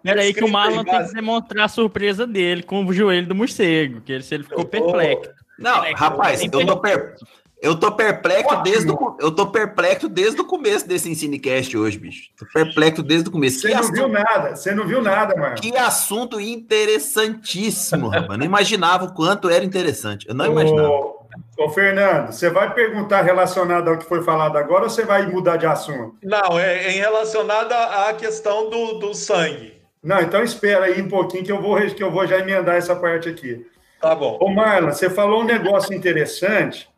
peraí que o Marlon tem que demonstrar a surpresa dele com o joelho do morcego, que ele, se ele ficou perplexo. Não, rapaz, eu tô, per... Eu tô perplexo Ótimo. desde o, eu tô perplexo desde o começo desse Ensinecast hoje, bicho. Tô perplexo desde o começo. Você Que não assunto, viu nada, você não viu nada, mano. que assunto interessantíssimo, rapaz. Não imaginava o quanto era interessante. Eu não imaginava. Ô, ô, Fernando, você vai perguntar relacionado ao que foi falado agora ou você vai mudar de assunto? Não, é, é em relacionada à questão do, do sangue. Não, então espera aí um pouquinho que eu vou, que eu vou já emendar essa parte aqui. Tá bom. Ô, Marlon, você falou um negócio interessante,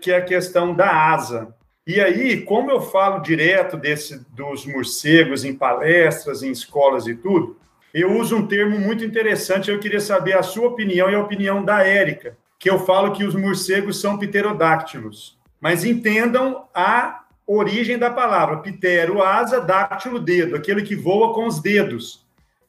que é a questão da asa. E aí, como eu falo direto desse, dos morcegos em palestras, em escolas e tudo, eu uso um termo muito interessante. Eu queria saber a sua opinião e a opinião da Érica, que eu falo que os morcegos são pterodáctilos. Mas entendam a origem da palavra: ptero, asa, dáctilo, dedo, aquele que voa com os dedos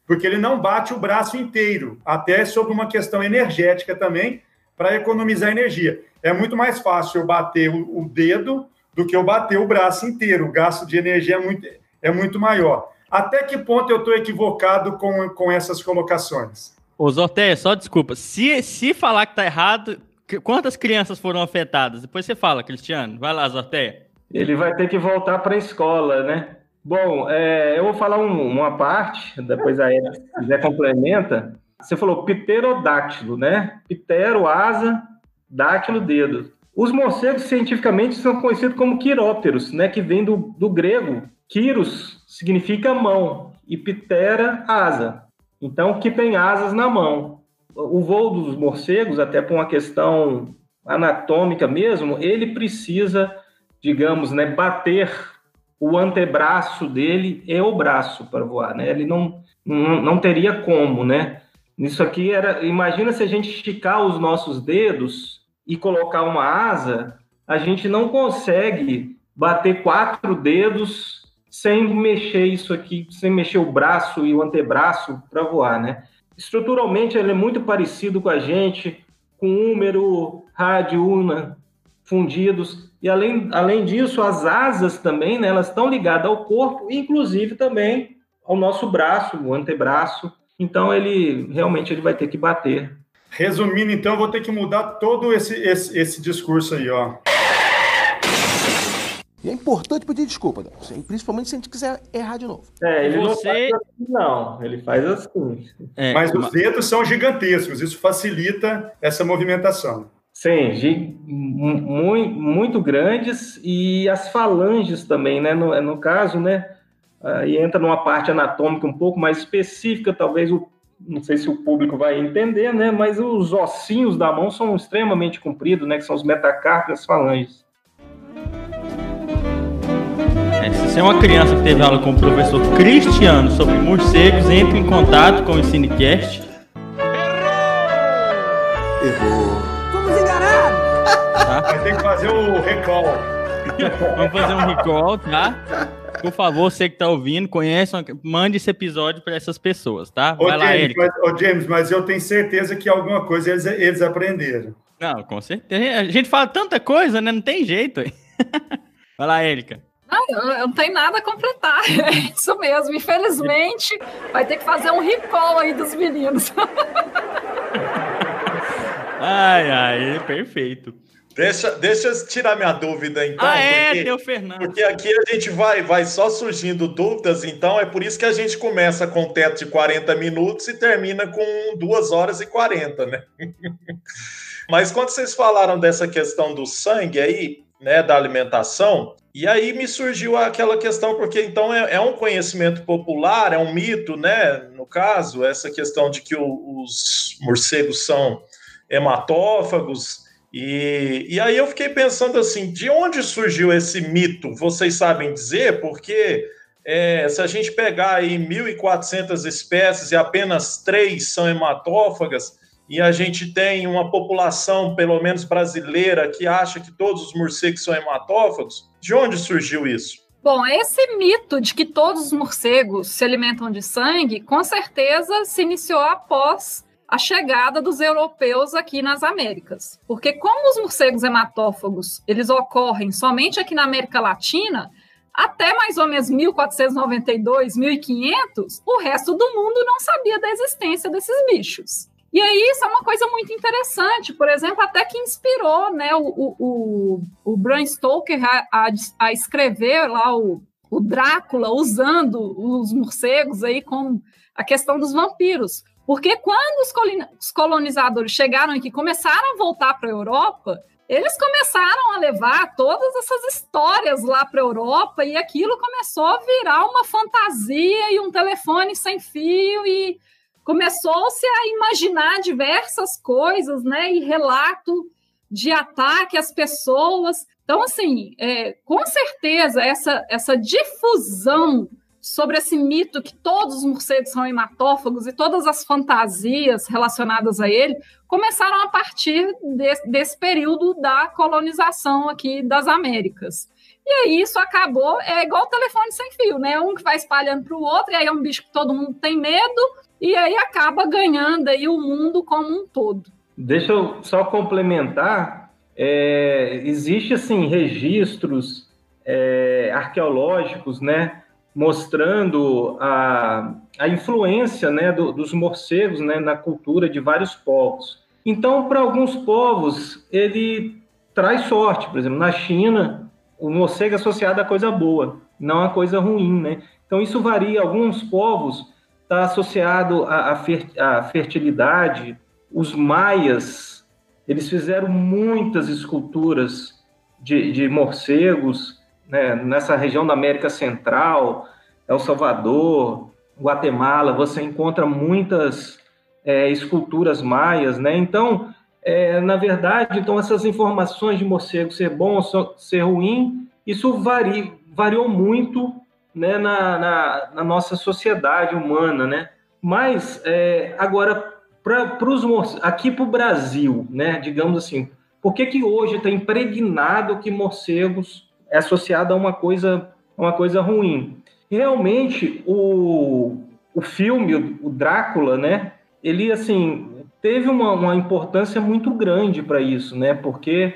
porque ele não bate o braço inteiro, até sobre uma questão energética também, para economizar energia. É muito mais fácil eu bater o, o dedo do que eu bater o braço inteiro. O gasto de energia é muito, é muito maior. Até que ponto eu estou equivocado com, com essas colocações? Ô, Zorteia, só desculpa. Se, se falar que tá errado, quantas crianças foram afetadas? Depois você fala, Cristiano. Vai lá, Zorteia. Ele vai ter que voltar para a escola, né? Bom, é, eu vou falar um- uma parte, depois a se quiser, complementa. Você falou pterodáctilo, né? Ptero, asa, dáctilo, dedo. Os morcegos, cientificamente, são conhecidos como quirópteros, né? Que vem do, do grego. Quiros significa mão e ptera, asa. Então, que tem asas na mão. O voo dos morcegos, até por uma questão anatômica mesmo, ele precisa digamos, né, bater o antebraço dele e o braço para voar, né? Ele não, não, não teria como, né? Isso aqui era, imagina se a gente esticar os nossos dedos e colocar uma asa, a gente não consegue bater quatro dedos sem mexer isso aqui, sem mexer o braço e o antebraço para voar, né? Estruturalmente ele é muito parecido com a gente, com húmero, rádio, una, fundidos. E além, além disso, as asas também, né, elas estão ligadas ao corpo, inclusive também ao nosso braço, o antebraço. Então ele realmente ele vai ter que bater. Resumindo, então, eu vou ter que mudar todo esse, esse, esse discurso aí, ó. E é importante pedir desculpa, né? principalmente se a gente quiser errar de novo. É, ele Você- não faz assim, não. Ele faz assim. É, Mas ma- os dedos são gigantescos, isso facilita essa movimentação. Sim, gi- mu- mu- muito grandes e as falanges também, né? No, no caso, né? Aí entra numa parte anatômica um pouco mais específica, talvez o não sei se o público vai entender, né? Mas os ossinhos da mão são extremamente compridos, né? Que são os metacarpos e as falanges. É, se você é uma criança que teve aula com o professor Cristiano sobre morcegos, entre em contato com o Cinecast. Errou. Fomos enganados! Vai ter que fazer o recall. Vamos fazer um recall, tá? Por favor, você que tá ouvindo, conhece, mande esse episódio para essas pessoas, tá? Ô Vai lá, James, Erika. mas, ô, James, mas eu tenho certeza que alguma coisa eles, eles aprenderam. Não, com certeza. A gente fala tanta coisa, né? Não tem jeito. *laughs* Vai lá, Erika. Não, eu, eu não tenho nada a completar. *laughs* É isso mesmo. Infelizmente, vai ter que fazer um recall aí dos meninos. *laughs* Ai, ai, perfeito. Deixa, deixa eu tirar minha dúvida, então. ah, é, porque, o Fernando. porque aqui a gente vai, vai só surgindo dúvidas, então é por isso que a gente começa com um teto de 40 minutos e termina com 2 horas e 40, né? *laughs* Mas quando vocês falaram dessa questão do sangue aí, né, da alimentação, e aí me surgiu aquela questão, porque então é, é um conhecimento popular, é um mito, né, no caso, essa questão de que o- os morcegos são hematófagos, e, e aí eu fiquei pensando assim, de onde surgiu esse mito? Vocês sabem dizer? Porque é, se a gente pegar aí 1.400 espécies e apenas três são hematófagas, e a gente tem uma população, pelo menos brasileira, que acha que todos os morcegos são hematófagos, de onde surgiu isso? Bom, esse mito de que todos os morcegos se alimentam de sangue, com certeza se iniciou após a chegada dos europeus aqui nas Américas. Porque como os morcegos hematófagos, eles ocorrem somente aqui na América Latina, até mais ou menos 1492, 1500, o resto do mundo não sabia da existência desses bichos. E aí isso é uma coisa muito interessante, por exemplo, até que inspirou né, o, o, o Bram Stoker a, a, a escrever lá o, o Drácula usando os morcegos aí com a questão dos vampiros. Porque quando os colonizadores chegaram aqui, começaram a voltar para a Europa, eles começaram a levar todas essas histórias lá para a Europa e aquilo começou a virar uma fantasia e um telefone sem fio e começou-se a imaginar diversas coisas, né? E relato de ataque às pessoas. Então, assim, é, com certeza essa, essa difusão sobre esse mito que todos os morcegos são hematófagos e todas as fantasias relacionadas a ele começaram a partir de, desse período da colonização aqui das Américas. E aí isso acabou, é igual o telefone sem fio, né? Um que vai espalhando para o outro, e aí é um bicho que todo mundo tem medo, e aí acaba ganhando aí o mundo como um todo. Deixa eu só complementar, é, existe assim registros é, arqueológicos, né? Mostrando a, a influência né, do, dos morcegos né, na cultura de vários povos. Então, para alguns povos, ele traz sorte. Por exemplo, na China, o morcego é associado a coisa boa, não a coisa ruim. Né? Então, isso varia. Alguns povos está associado à, à fertilidade. Os maias, eles fizeram muitas esculturas de, de morcegos, né, nessa região da América Central, El Salvador, Guatemala, você encontra muitas é, esculturas maias, né? Então, é, na verdade, então essas informações de morcego ser bom ou ser ruim, isso varia, variou muito né, na, na, na, nossa sociedade humana, né? Mas é, agora para os aqui para o Brasil, né? Digamos assim, por que que hoje está impregnado que morcegos é associado a uma coisa, uma coisa ruim. Realmente, o, o filme, o Drácula, né? Ele, assim, teve uma, uma importância muito grande para isso, né? Porque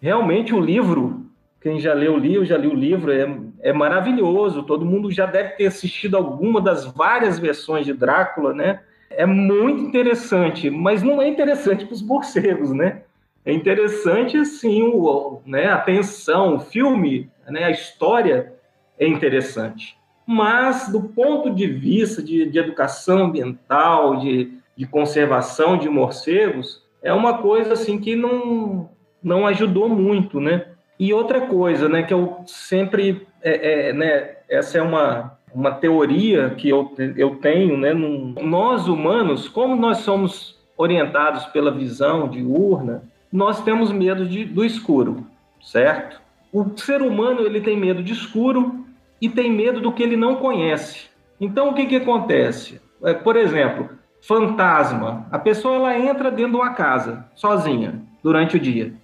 realmente o livro, quem já leu o livro, já leu o livro, é, é maravilhoso. Todo mundo já deve ter assistido alguma das várias versões de Drácula, né? É muito interessante, mas não é interessante para os morcegos, né? É interessante, assim, o, né, a tensão, o filme, né, a história é interessante. Mas, do ponto de vista de, de educação ambiental, de, de conservação de morcegos, é uma coisa, assim, que não, não ajudou muito, né? E outra coisa, né, que eu sempre, é, é, né, essa é uma, uma teoria que eu, eu tenho, né, num, nós humanos, como nós somos orientados pela visão diurna, nós temos medo de, do escuro, certo? O ser humano ele tem medo de escuro e tem medo do que ele não conhece. Então o que, que acontece? É, por exemplo, fantasma. A pessoa ela entra dentro de uma casa sozinha durante o dia.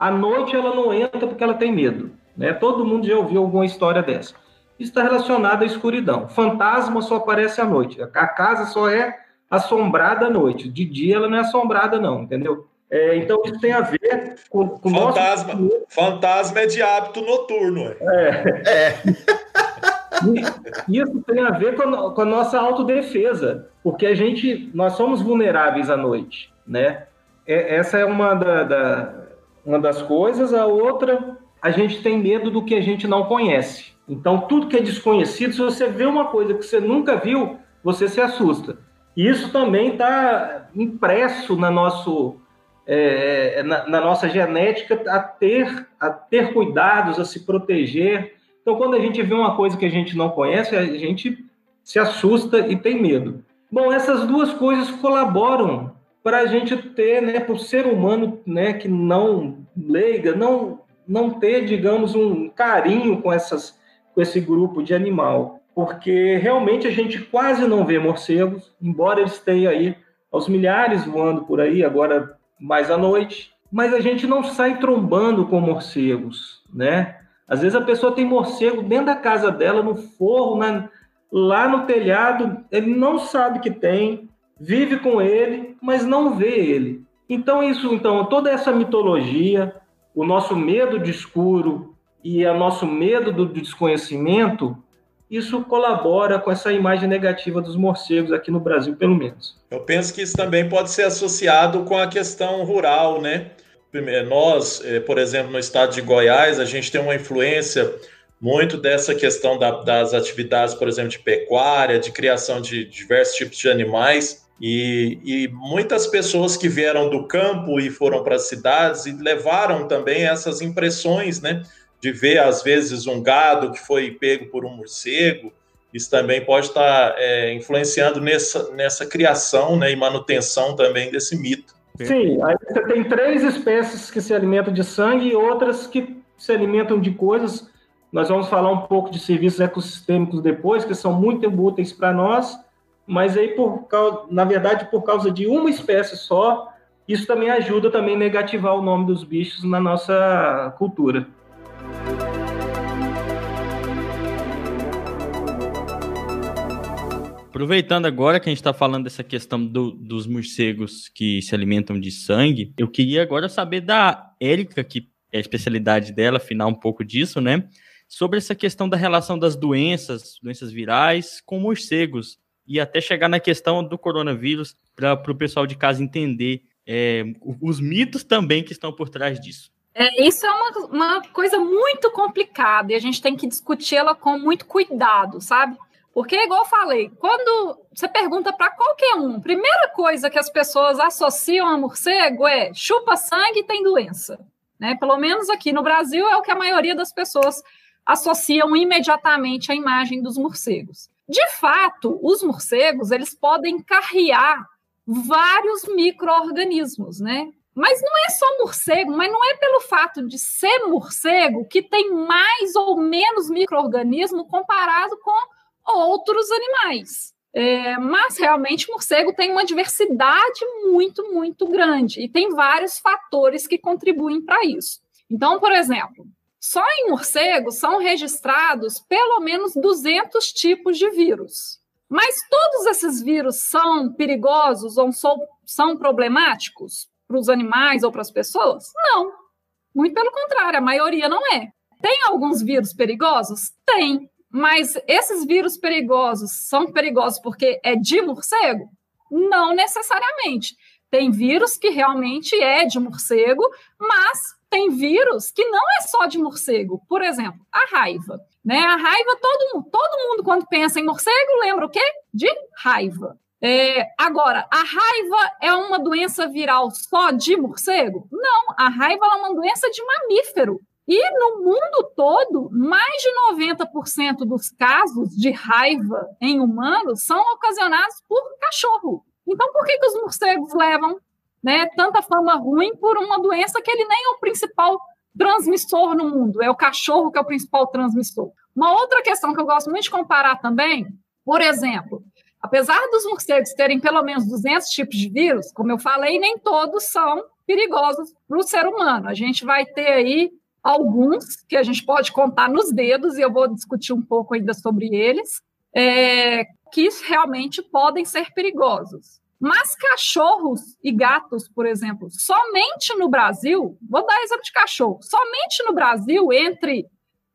À noite ela não entra porque ela tem medo. Né? Todo mundo já ouviu alguma história dessa. Isso está relacionado à escuridão. Fantasma só aparece à noite. A casa só é assombrada à noite. De dia ela não é assombrada, não, entendeu? É, então, isso tem a ver com, com fantasma. Nosso... Fantasma é de hábito noturno. É. é. Isso tem a ver com a, com a, nossa autodefesa, porque a gente, nós somos vulneráveis à noite, né? É, essa é uma, da, da, uma das coisas. A outra, a gente tem medo do que a gente não conhece. Então, tudo que é desconhecido, se você vê uma coisa que você nunca viu, você se assusta. E isso também está impresso na nosso, é, é, na, na, nossa genética a ter, a ter cuidados, a se proteger. Então, quando a gente vê uma coisa que a gente não conhece, a gente se assusta e tem medo. Bom, essas duas coisas colaboram para a gente ter, né, para o ser humano, né, que não leiga, não não ter, digamos, um carinho com essas com esse grupo de animal, porque realmente a gente quase não vê morcegos, embora eles tenham aí aos milhares voando por aí, agora mais à noite, mas a gente não sai trombando com morcegos, né? Às vezes a pessoa tem morcego dentro da casa dela, no forro, na, lá no telhado, ele não sabe que tem, vive com ele, mas não vê ele. Então isso, então toda essa mitologia, o nosso medo de escuro e o nosso medo do desconhecimento, isso colabora com essa imagem negativa dos morcegos aqui no Brasil, pelo menos. Eu penso que isso também pode ser associado com a questão rural, né? Nós, eh, por exemplo, no estado de Goiás, a gente tem uma influência muito dessa questão da, das atividades, por exemplo, de pecuária, de criação de diversos tipos de animais. E, e muitas pessoas que vieram do campo e foram para as cidades e levaram também essas impressões, né? De ver, às vezes, um gado que foi pego por um morcego. Isso também pode estar é, influenciando nessa, nessa criação né, e manutenção também desse mito. Sim, aí você tem três espécies que se alimentam de sangue e outras que se alimentam de coisas nós vamos falar um pouco de serviços ecossistêmicos depois, que são muito úteis para nós, mas aí, por causa, na verdade, por causa de uma espécie só, isso também ajuda também a negativar o nome dos bichos na nossa cultura. Aproveitando agora que a gente está falando dessa questão do, dos morcegos que se alimentam de sangue, eu queria agora saber da Érica, que é a especialidade dela, afinal um pouco disso, né? sobre essa questão da relação das doenças, doenças virais, com morcegos, e até chegar na questão do coronavírus, para o pessoal de casa entender é, os mitos também que estão por trás disso. É, isso é uma, uma coisa muito complicada e a gente tem que discuti-la com muito cuidado, sabe? Porque, igual eu falei, quando você pergunta para qualquer um, primeira coisa que as pessoas associam a morcego é chupa sangue e tem doença. Né? Pelo menos aqui no Brasil é o que a maioria das pessoas associam imediatamente a imagem dos morcegos. De fato, os morcegos eles podem carrear vários micro-organismos, né? Mas não é só morcego, mas não é pelo fato de ser morcego que tem mais ou menos micro-organismo comparado com outros animais. É, mas realmente morcego tem uma diversidade muito, muito grande e tem vários fatores que contribuem para isso. Então, por exemplo, só em morcegos são registrados pelo menos 200 tipos de vírus. Mas todos esses vírus são perigosos ou são problemáticos para os animais ou para as pessoas? Não. Muito pelo contrário, a maioria não é. Tem alguns vírus perigosos? Tem. Mas esses vírus perigosos são perigosos porque é de morcego? Não necessariamente. Tem vírus que realmente é de morcego, mas tem vírus que não é só de morcego. Por exemplo, a raiva. Né? A raiva, todo, todo mundo, quando pensa em morcego, lembra o quê? De raiva. É, agora, a raiva é uma doença viral só de morcego? Não, a raiva é uma doença de mamífero. E no mundo todo, mais de 90% dos casos de raiva em humanos são ocasionados por cachorro. Então, por que, que os morcegos levam né, tanta fama ruim por uma doença que ele nem é o principal transmissor no mundo, é o cachorro que é o principal transmissor. Uma outra questão que eu gosto muito de comparar também, por exemplo, apesar dos morcegos terem pelo menos 200 tipos de vírus, como eu falei, nem todos são perigosos para o ser humano. A gente vai ter aí alguns que a gente pode contar nos dedos, e eu vou discutir um pouco ainda sobre eles, é, que realmente podem ser perigosos. Mas cachorros e gatos, por exemplo, somente no Brasil, vou dar exemplo de cachorro, somente no Brasil, entre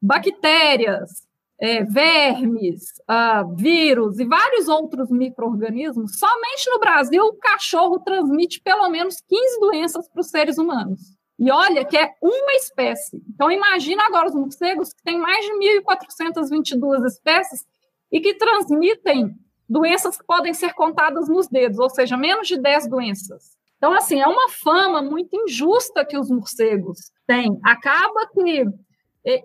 bactérias, é, vermes, uh, vírus e vários outros micro-organismos, somente no Brasil o cachorro transmite pelo menos 15 doenças para os seres humanos. E olha que é uma espécie. Então imagina agora os morcegos que têm mais de 1.422 espécies e que transmitem doenças que podem ser contadas nos dedos, ou seja, menos de 10 doenças. Então, assim, é uma fama muito injusta que os morcegos têm. Acaba que.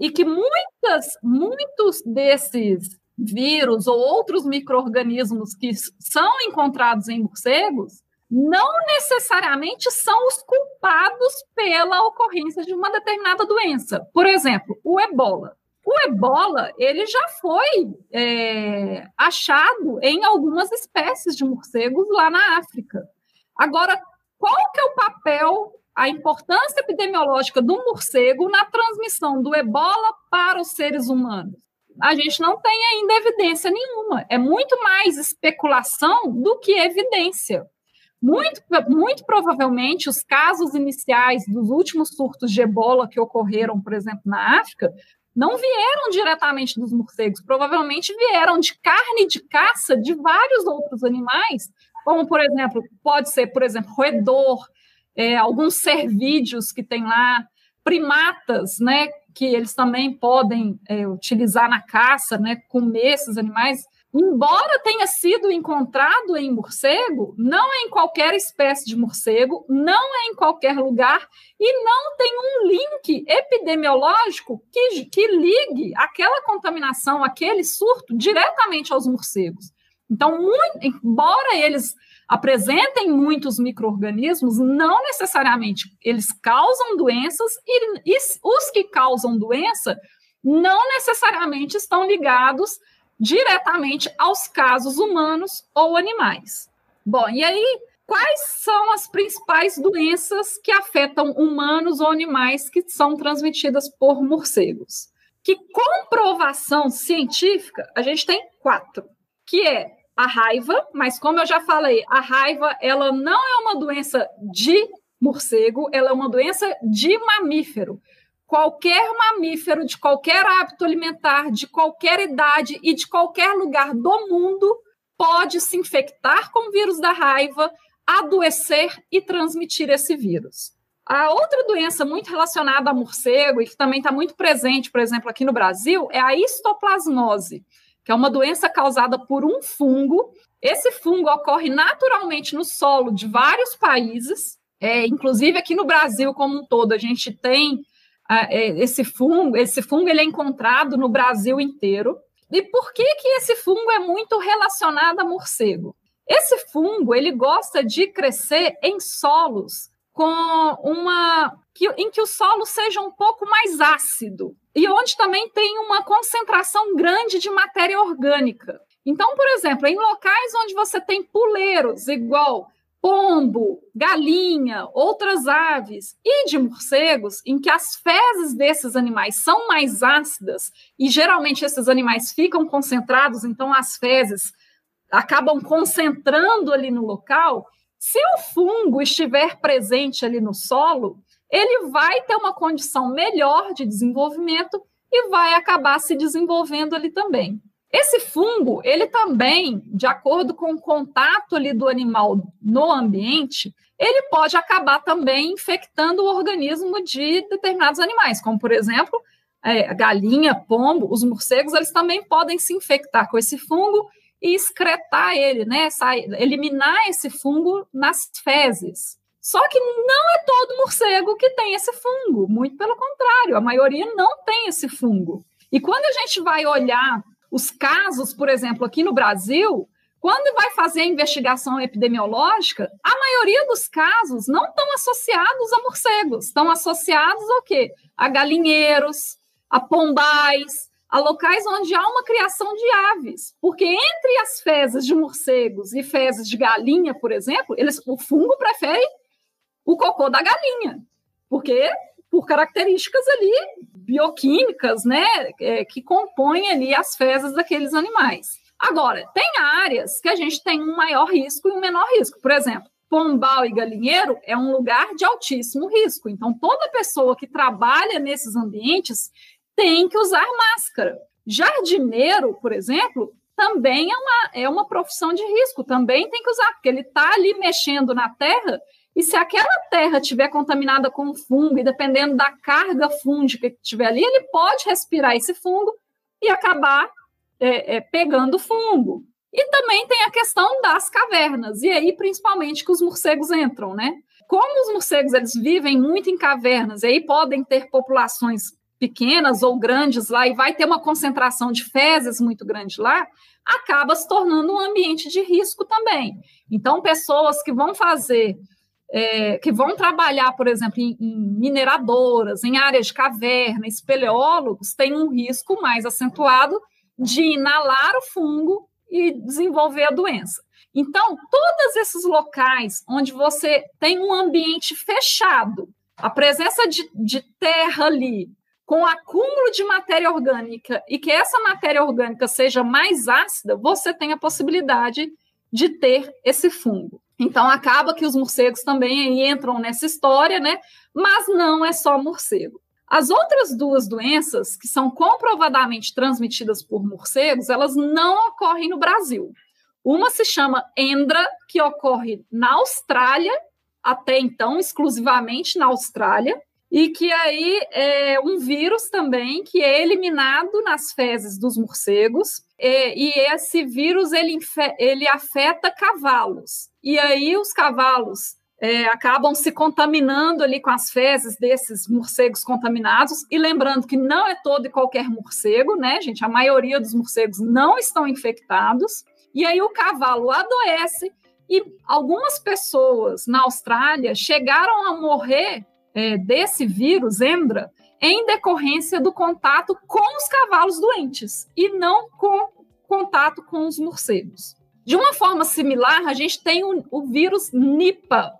E, que muitas, muitos desses vírus ou outros micro-organismos que são encontrados em morcegos não necessariamente são os culpados pela ocorrência de uma determinada doença. Por exemplo, o ebola. O ebola ele já foi é, achado em algumas espécies de morcegos lá na África. Agora, qual que é o papel, a importância epidemiológica do morcego na transmissão do ebola para os seres humanos? A gente não tem ainda evidência nenhuma. É muito mais especulação do que evidência. Muito, muito provavelmente, os casos iniciais dos últimos surtos de ebola que ocorreram, por exemplo, na África, não vieram diretamente dos morcegos, provavelmente vieram de carne de caça de vários outros animais, como, por exemplo, pode ser, por exemplo, roedor, é, alguns cervídeos que tem lá, primatas, né, que eles também podem é, utilizar na caça, né, comer esses animais, embora tenha sido encontrado em morcego, não é em qualquer espécie de morcego, não é em qualquer lugar e não tem um link epidemiológico que, que ligue aquela contaminação, aquele surto diretamente aos morcegos. Então, muito, embora eles apresentem muitos micro-organismos, não necessariamente eles causam doenças e, e os que causam doença não necessariamente estão ligados diretamente aos casos humanos ou animais. Bom, e aí, quais são as principais doenças que afetam humanos ou animais que são transmitidas por morcegos? Que comprovação científica, a gente tem quatro, que é a raiva, mas como eu já falei, a raiva ela não é uma doença de morcego, ela é uma doença de mamífero. Qualquer mamífero de qualquer hábito alimentar, de qualquer idade e de qualquer lugar do mundo pode se infectar com o vírus da raiva, adoecer e transmitir esse vírus. A outra doença muito relacionada a morcego e que também está muito presente, por exemplo, aqui no Brasil, é a histoplasmose que é uma doença causada por um fungo. Esse fungo ocorre naturalmente no solo de vários países, é, inclusive aqui no Brasil como um todo, a gente tem esse fungo, esse fungo ele é encontrado no Brasil inteiro. E por que, que esse fungo é muito relacionado a morcego? Esse fungo ele gosta de crescer em solos com uma que, em que o solo seja um pouco mais ácido e onde também tem uma concentração grande de matéria orgânica. Então, por exemplo, em locais onde você tem puleiros, igual pombo, galinha, outras aves e de morcegos, em que as fezes desses animais são mais ácidas e geralmente esses animais ficam concentrados, então as fezes acabam concentrando ali no local. Se o fungo estiver presente ali no solo, ele vai ter uma condição melhor de desenvolvimento e vai acabar se desenvolvendo ali também. Esse fungo, ele também, de acordo com o contato ali do animal no ambiente, ele pode acabar também infectando o organismo de determinados animais, como por exemplo, é, galinha, pombo, os morcegos, eles também podem se infectar com esse fungo e excretar ele, né? eliminar esse fungo nas fezes. Só que não é todo morcego que tem esse fungo, muito pelo contrário, a maioria não tem esse fungo. E quando a gente vai olhar os casos, por exemplo, aqui no Brasil, quando vai fazer a investigação epidemiológica, a maioria dos casos não estão associados a morcegos, estão associados ao quê? A galinheiros, a pombais, a locais onde há uma criação de aves. Porque entre as fezes de morcegos e fezes de galinha, por exemplo, eles, o fungo prefere o cocô da galinha, porque por características ali bioquímicas, né, é, que compõem ali as fezes daqueles animais. Agora, tem áreas que a gente tem um maior risco e um menor risco. Por exemplo, pombal e galinheiro é um lugar de altíssimo risco. Então, toda pessoa que trabalha nesses ambientes tem que usar máscara. Jardineiro, por exemplo, também é uma, é uma profissão de risco, também tem que usar, porque ele está ali mexendo na terra e se aquela terra estiver contaminada com fungo, e dependendo da carga fúngica que tiver ali, ele pode respirar esse fungo e acabar é, é, pegando fungo. E também tem a questão das cavernas, e aí principalmente que os morcegos entram, né? Como os morcegos eles vivem muito em cavernas, e aí podem ter populações pequenas ou grandes lá, e vai ter uma concentração de fezes muito grande lá, acaba se tornando um ambiente de risco também. Então, pessoas que vão fazer é, que vão trabalhar, por exemplo, em, em, mineradoras, em áreas de caverna, espeleólogos, têm um risco mais acentuado de inalar o fungo e desenvolver a doença. Então, todos esses locais onde você tem um ambiente fechado, a presença de, de terra ali, com acúmulo de matéria orgânica e que essa matéria orgânica seja mais ácida, você tem a possibilidade de ter esse fungo. Então acaba que os morcegos também entram nessa história, né? Mas não é só morcego. As outras duas doenças, que são comprovadamente transmitidas por morcegos, elas não ocorrem no Brasil. Uma se chama Endra, que ocorre na Austrália, até então exclusivamente na Austrália, e que aí é um vírus também que é eliminado nas fezes dos morcegos, é, e esse vírus ele, ele afeta cavalos. E aí os cavalos é, acabam se contaminando ali com as fezes desses morcegos contaminados. E lembrando que não é todo e qualquer morcego, né, gente? A maioria dos morcegos não estão infectados. E aí o cavalo adoece e algumas pessoas na Austrália chegaram a morrer é, desse vírus, Endra, em decorrência do contato com os cavalos doentes e não com contato com os morcegos. De uma forma similar, a gente tem o, o vírus Nipah,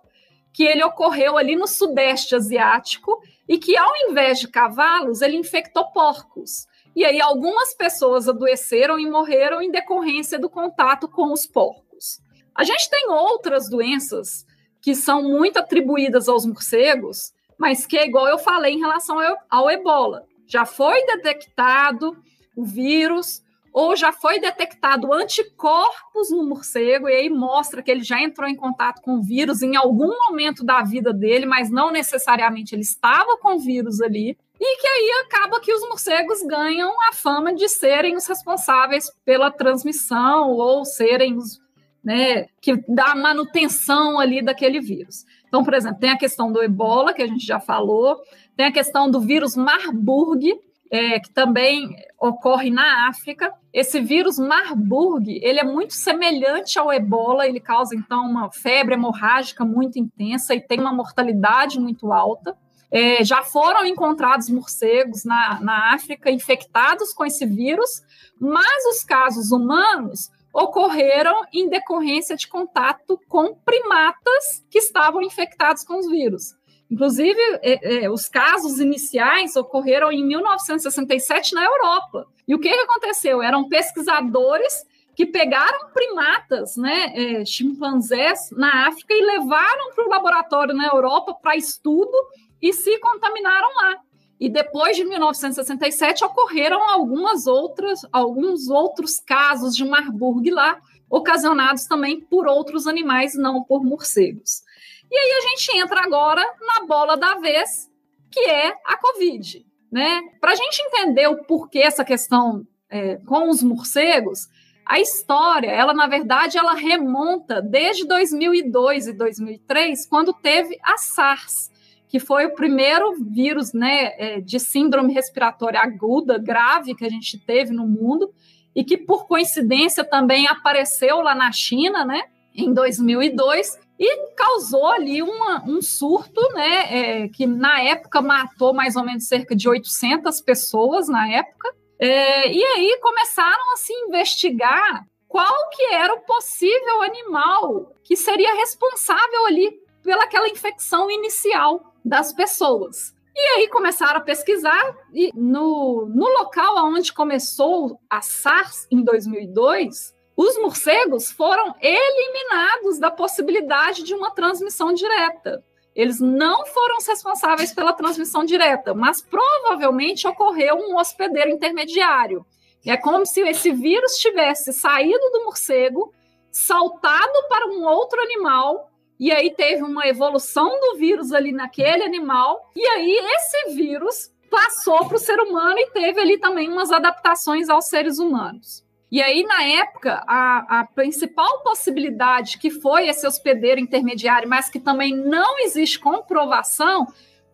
que ele ocorreu ali no Sudeste Asiático e que, ao invés de cavalos, ele infectou porcos. E aí algumas pessoas adoeceram e morreram em decorrência do contato com os porcos. A gente tem outras doenças que são muito atribuídas aos morcegos, mas que é igual eu falei em relação ao ebola. Já foi detectado o vírus, ou já foi detectado anticorpos no morcego, e aí mostra que ele já entrou em contato com o vírus em algum momento da vida dele, mas não necessariamente ele estava com o vírus ali, e que aí acaba que os morcegos ganham a fama de serem os responsáveis pela transmissão ou serem os né, que dá manutenção ali daquele vírus. Então, por exemplo, tem a questão do ebola, que a gente já falou, tem a questão do vírus Marburg, é, que também ocorre na África. Esse vírus Marburg, ele é muito semelhante ao ebola, ele causa, então, uma febre hemorrágica muito intensa e tem uma mortalidade muito alta. É, já foram encontrados morcegos na, na África infectados com esse vírus, mas os casos humanos ocorreram em decorrência de contato com primatas que estavam infectados com os vírus. Inclusive, é, é, os casos iniciais ocorreram em 1967 na Europa. E o que, que aconteceu? Eram pesquisadores que pegaram primatas, né, é, chimpanzés na África e levaram para o laboratório na Europa para estudo e se contaminaram lá. E depois de 1967 ocorreram algumas outras, alguns outros casos de Marburg lá, ocasionados também por outros animais, não por morcegos. E aí a gente entra agora na bola da vez, que é a Covid. Né? Para a gente entender o porquê essa questão é, com os morcegos, a história, ela na verdade, ela remonta desde 2002 e 2003, quando teve a SARS, que foi o primeiro vírus né, é, de síndrome respiratória aguda grave que a gente teve no mundo e que por coincidência também apareceu lá na China, né, em 2002 e causou ali uma, um surto, né, é, que na época matou mais ou menos cerca de 800 pessoas na época, é, e aí começaram a se investigar qual que era o possível animal que seria responsável ali pelaquela infecção inicial das pessoas. E aí começaram a pesquisar e no, no local onde começou a SARS em 2002, os morcegos foram eliminados da possibilidade de uma transmissão direta. Eles não foram responsáveis pela transmissão direta, mas provavelmente ocorreu um hospedeiro intermediário. É como se esse vírus tivesse saído do morcego, saltado para um outro animal, e aí teve uma evolução do vírus ali naquele animal, e aí esse vírus passou para o ser humano e teve ali também umas adaptações aos seres humanos. E aí, na época, a, a principal possibilidade que foi esse hospedeiro intermediário, mas que também não existe comprovação,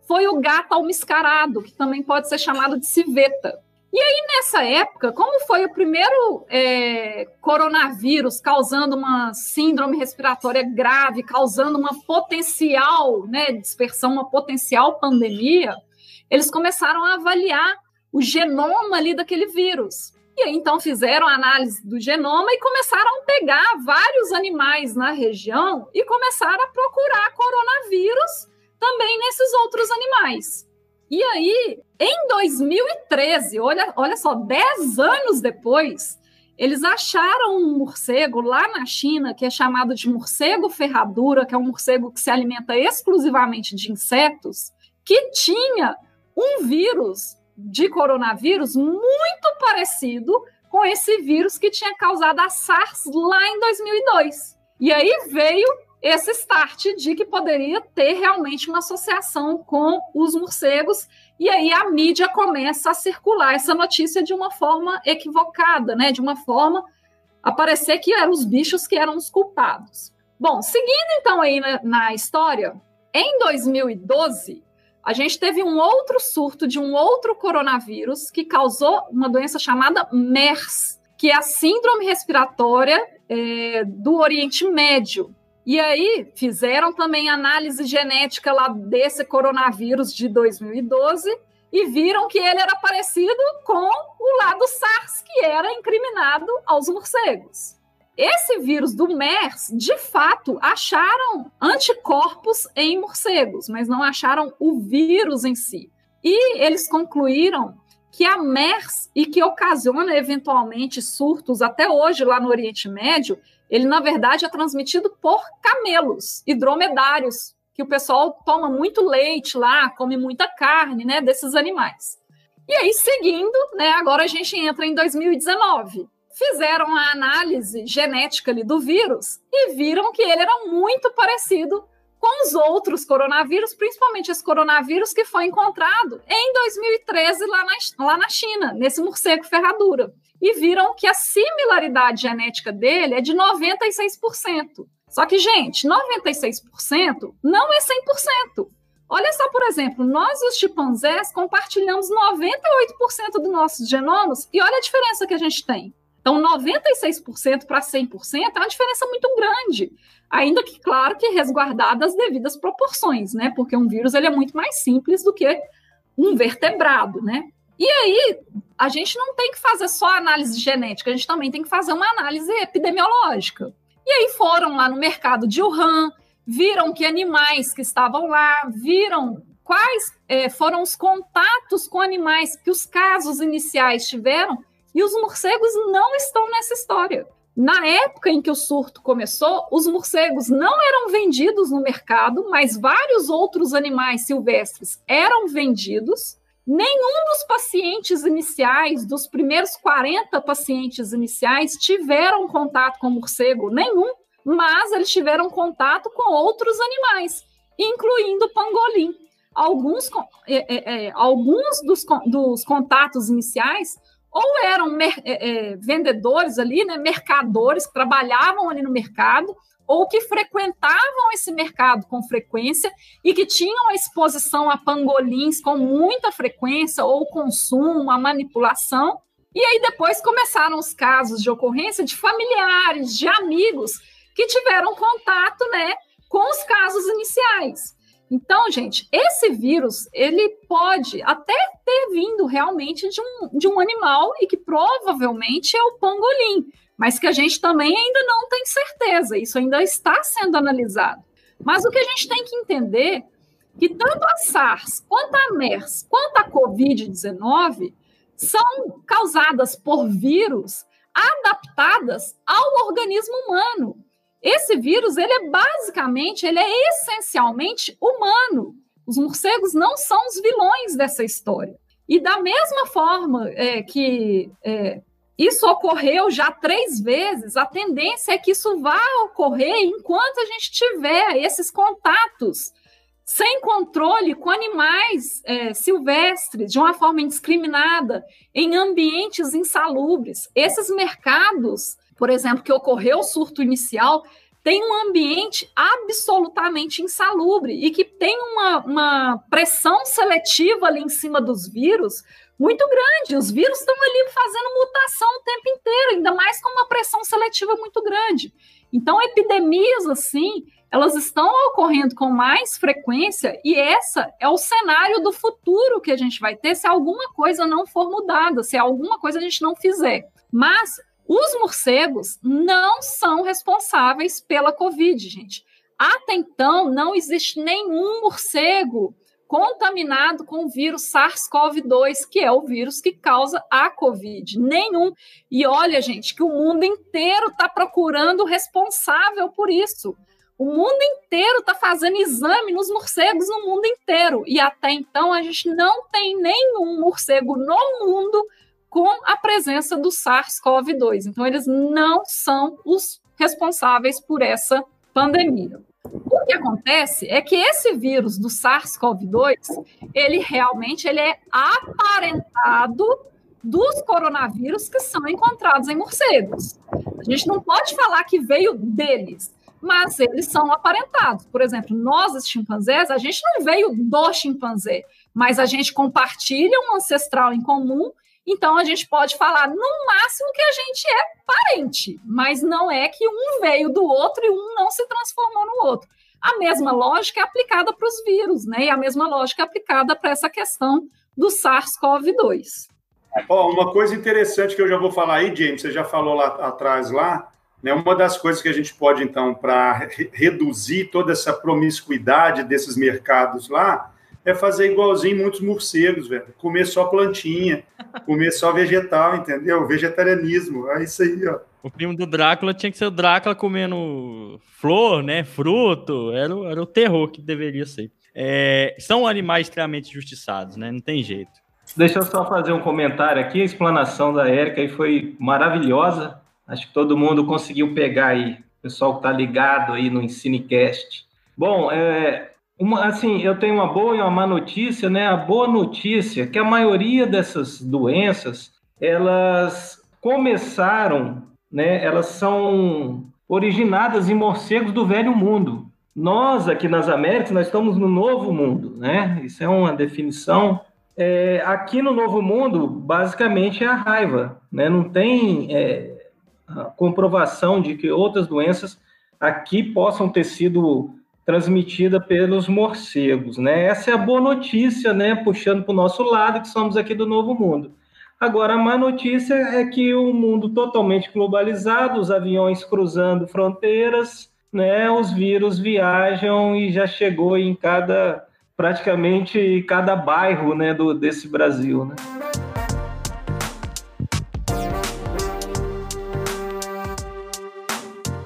foi o gato almiscarado, que também pode ser chamado de civeta. E aí, nessa época, como foi o primeiro é, coronavírus causando uma síndrome respiratória grave, causando uma potencial né, dispersão, uma potencial pandemia, eles começaram a avaliar o genoma ali daquele vírus. E aí, então, fizeram a análise do genoma e começaram a pegar vários animais na região e começaram a procurar coronavírus também nesses outros animais. E aí, em 2013, olha, olha só, 10 anos depois, eles acharam um morcego lá na China que é chamado de morcego ferradura, que é um morcego que se alimenta exclusivamente de insetos, que tinha um vírus de coronavírus muito parecido com esse vírus que tinha causado a SARS lá em 2002. E aí veio esse start de que poderia ter realmente uma associação com os morcegos e aí a mídia começa a circular essa notícia de uma forma equivocada, né? De uma forma a parecer que eram os bichos que eram os culpados. Bom, seguindo então aí na, na história, em 2012 a gente teve um outro surto de um outro coronavírus que causou uma doença chamada MERS, que é a síndrome respiratória é, do Oriente Médio. E aí fizeram também análise genética lá desse coronavírus de 2012 e viram que ele era parecido com o lado SARS, que era incriminado aos morcegos. Esse vírus do MERS, de fato, acharam anticorpos em morcegos, mas não acharam o vírus em si. E eles concluíram que a MERS e que ocasiona eventualmente surtos até hoje lá no Oriente Médio, ele na verdade é transmitido por camelos e dromedários, que o pessoal toma muito leite lá, come muita carne, né, desses animais. E aí seguindo, né, agora a gente entra em 2019. Fizeram a análise genética ali do vírus e viram que ele era muito parecido com os outros coronavírus, principalmente esse coronavírus que foi encontrado em 2013 lá na, lá na China, nesse morcego ferradura e viram que a similaridade genética dele é de 96%. Só que, gente, 96% não é 100%. Olha só, por exemplo, nós os chimpanzés compartilhamos 98% dos nossos genomas e olha a diferença que a gente tem. Então, 96% para 100% é uma diferença muito grande. Ainda que, claro, que resguardadas as devidas proporções, né? Porque um vírus ele é muito mais simples do que um vertebrado, né? E aí, a gente não tem que fazer só análise genética, a gente também tem que fazer uma análise epidemiológica. E aí foram lá no mercado de Wuhan, viram que animais que estavam lá, viram quais é, foram os contatos com animais que os casos iniciais tiveram, e os morcegos não estão nessa história. Na época em que o surto começou, os morcegos não eram vendidos no mercado, mas vários outros animais silvestres eram vendidos. Nenhum dos pacientes iniciais, dos primeiros 40 pacientes iniciais, tiveram contato com morcego, nenhum, mas eles tiveram contato com outros animais, incluindo pangolim. Alguns, é, é, é, alguns dos, dos contatos iniciais ou eram é, é, vendedores ali, né, mercadores que trabalhavam ali no mercado, ou que frequentavam esse mercado com frequência e que tinham a exposição a pangolins com muita frequência, ou consumo, a manipulação. E aí depois começaram os casos de ocorrência de familiares, de amigos que tiveram contato, né, com os casos iniciais. Então, gente, esse vírus, ele pode até ter vindo realmente de um, de um animal e que provavelmente é o pangolim, mas que a gente também ainda não tem certeza, isso ainda está sendo analisado. Mas o que a gente tem que entender é que tanto a SARS, quanto a MERS, quanto a COVID-19 são causadas por vírus adaptadas ao organismo humano. Esse vírus, ele é basicamente, ele é essencialmente humano. Os morcegos não são os vilões dessa história. E da mesma forma é, que é, isso ocorreu já três vezes, a tendência é que isso vá ocorrer enquanto a gente tiver esses contatos sem controle com animais é, silvestres, de uma forma indiscriminada, em ambientes insalubres. Esses mercados por exemplo, que ocorreu o surto inicial, tem um ambiente absolutamente insalubre e que tem uma, uma pressão seletiva ali em cima dos vírus muito grande. Os vírus estão ali fazendo mutação o tempo inteiro, ainda mais com uma pressão seletiva muito grande. Então, epidemias assim, elas estão ocorrendo com mais frequência e essa é o cenário do futuro que a gente vai ter se alguma coisa não for mudada, se alguma coisa a gente não fizer. Mas os morcegos não são responsáveis pela Covid, gente. Até então, não existe nenhum morcego contaminado com o vírus SARS-CoV-2, que é o vírus que causa a Covid. Nenhum. E olha, gente, que o mundo inteiro está procurando o responsável por isso. O mundo inteiro está fazendo exame nos morcegos no mundo inteiro. E até então a gente não tem nenhum morcego no mundo com a presença do SARS-CoV-2. Então, eles não são os responsáveis por essa pandemia. O que acontece é que esse vírus do SARS-CoV-2, ele realmente ele é aparentado dos coronavírus que são encontrados em morcegos. A gente não pode falar que veio deles, mas eles são aparentados. Por exemplo, nós, os chimpanzés, a gente não veio do chimpanzé, mas a gente compartilha um ancestral em comum, então a gente pode falar no máximo que a gente é parente, mas não é que um veio do outro e um não se transformou no outro. A mesma lógica é aplicada para os vírus, né? E a mesma lógica é aplicada para essa questão do SARS-CoV-2. Oh, uma coisa interessante que eu já vou falar aí, James, você já falou lá atrás lá, né? Uma das coisas que a gente pode então para re reduzir toda essa promiscuidade desses mercados lá é fazer igualzinho muitos morcegos, velho. Comer só plantinha, comer só vegetal, entendeu? Vegetarianismo, é isso aí, ó. O primo do Drácula tinha que ser o Drácula comendo flor, né? Fruto. Era, o, era o terror que deveria ser. É, são animais extremamente justiçados, né? Não tem jeito. Deixa eu só fazer um comentário aqui. A explanação da Érica aí foi maravilhosa. Acho que todo mundo conseguiu pegar aí. O pessoal que está ligado aí no Ensinecast. Bom, é, uma, assim, eu tenho uma boa e uma má notícia, né? A boa notícia é que a maioria dessas doenças, elas começaram, né? Elas são originadas em morcegos do velho mundo. Nós, aqui nas Américas, nós estamos no novo mundo, né? Isso é uma definição. É, aqui no novo mundo, basicamente, é a raiva, né? Não tem é, comprovação de que outras doenças aqui possam ter sido transmitida pelos morcegos, né? Essa é a boa notícia, né? Puxando para o nosso lado, que somos aqui do Novo Mundo. Agora, a má notícia é que o mundo totalmente globalizado, os aviões cruzando fronteiras, né? Os vírus viajam e já chegou em cada, praticamente cada bairro, né? Do, desse Brasil, né?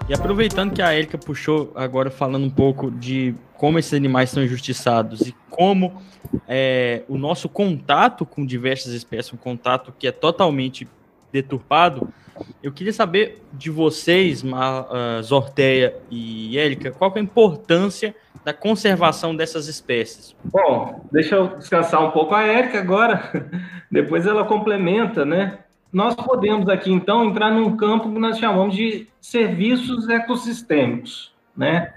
E aproveitando que a Erika puxou agora falando um pouco de como esses animais são injustiçados e como é, o nosso contato com diversas espécies, um contato que é totalmente deturpado, eu queria saber de vocês, uh, Zorteia e Érica, qual é a importância da conservação dessas espécies? Bom, deixa eu descansar um pouco a Érica agora, *laughs* depois ela complementa, né? Nós podemos aqui, então, entrar num campo que nós chamamos de serviços ecossistêmicos, né?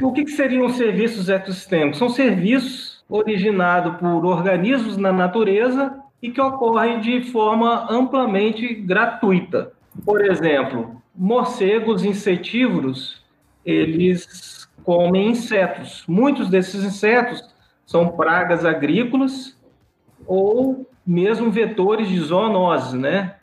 O que, seriam serviços ecossistêmicos? São serviços originados por organismos na natureza e que ocorrem de forma amplamente gratuita. Por exemplo, morcegos insetívoros, eles comem insetos. Muitos desses insetos são pragas agrícolas ou mesmo vetores de zoonose, né?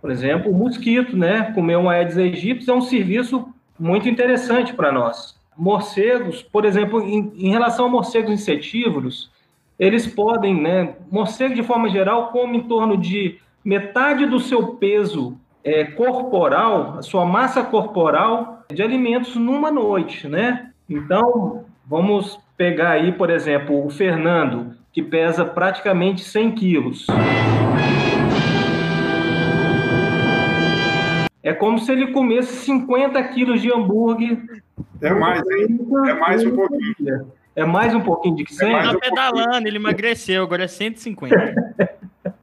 Por exemplo, o mosquito, né? Comer um Aedes aegypti é um serviço muito interessante para nós. Morcegos, por exemplo, em, em, relação a morcegos insetívoros, eles podem, né? Morcego, de forma geral, come em torno de metade do seu peso é, corporal, a sua massa corporal, de alimentos numa noite, né? Então, vamos pegar aí, por exemplo, o Fernando, que pesa praticamente 100 quilos. É como se ele comesse 50 quilos de hambúrguer. É mais, hein? É mais um pouquinho. É mais um pouquinho de 100? Ele tá pedalando, ele emagreceu, agora é 150. *laughs*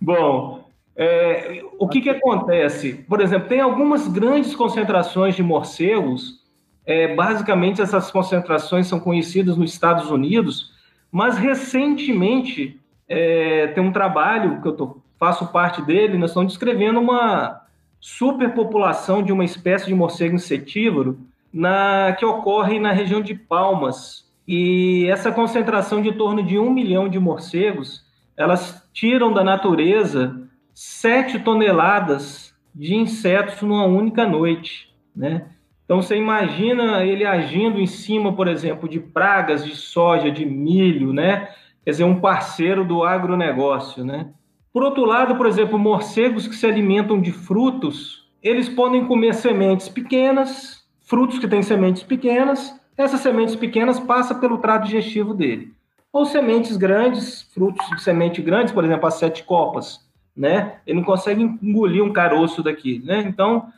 Bom, é, o que, que acontece? Por exemplo, tem algumas grandes concentrações de morcegos. É, basicamente, essas concentrações são conhecidas nos Estados Unidos, mas recentemente é, tem um trabalho que eu tô, faço parte dele, nós estamos descrevendo uma superpopulação de uma espécie de morcego insetívoro na, que ocorre na região de Palmas. E essa concentração de em torno de um milhão de morcegos, elas tiram da natureza sete toneladas de insetos numa única noite, né? Então você imagina ele agindo em cima, por exemplo, de pragas de soja, de milho, né? Quer dizer, um parceiro do agronegócio, né? Por outro lado, por exemplo, morcegos que se alimentam de frutos, eles podem comer sementes pequenas, frutos que têm sementes pequenas, essas sementes pequenas passam pelo trato digestivo dele. Ou sementes grandes, frutos de semente grandes, por exemplo, as sete copas, né? Ele não consegue engolir um caroço daqui, né? Então,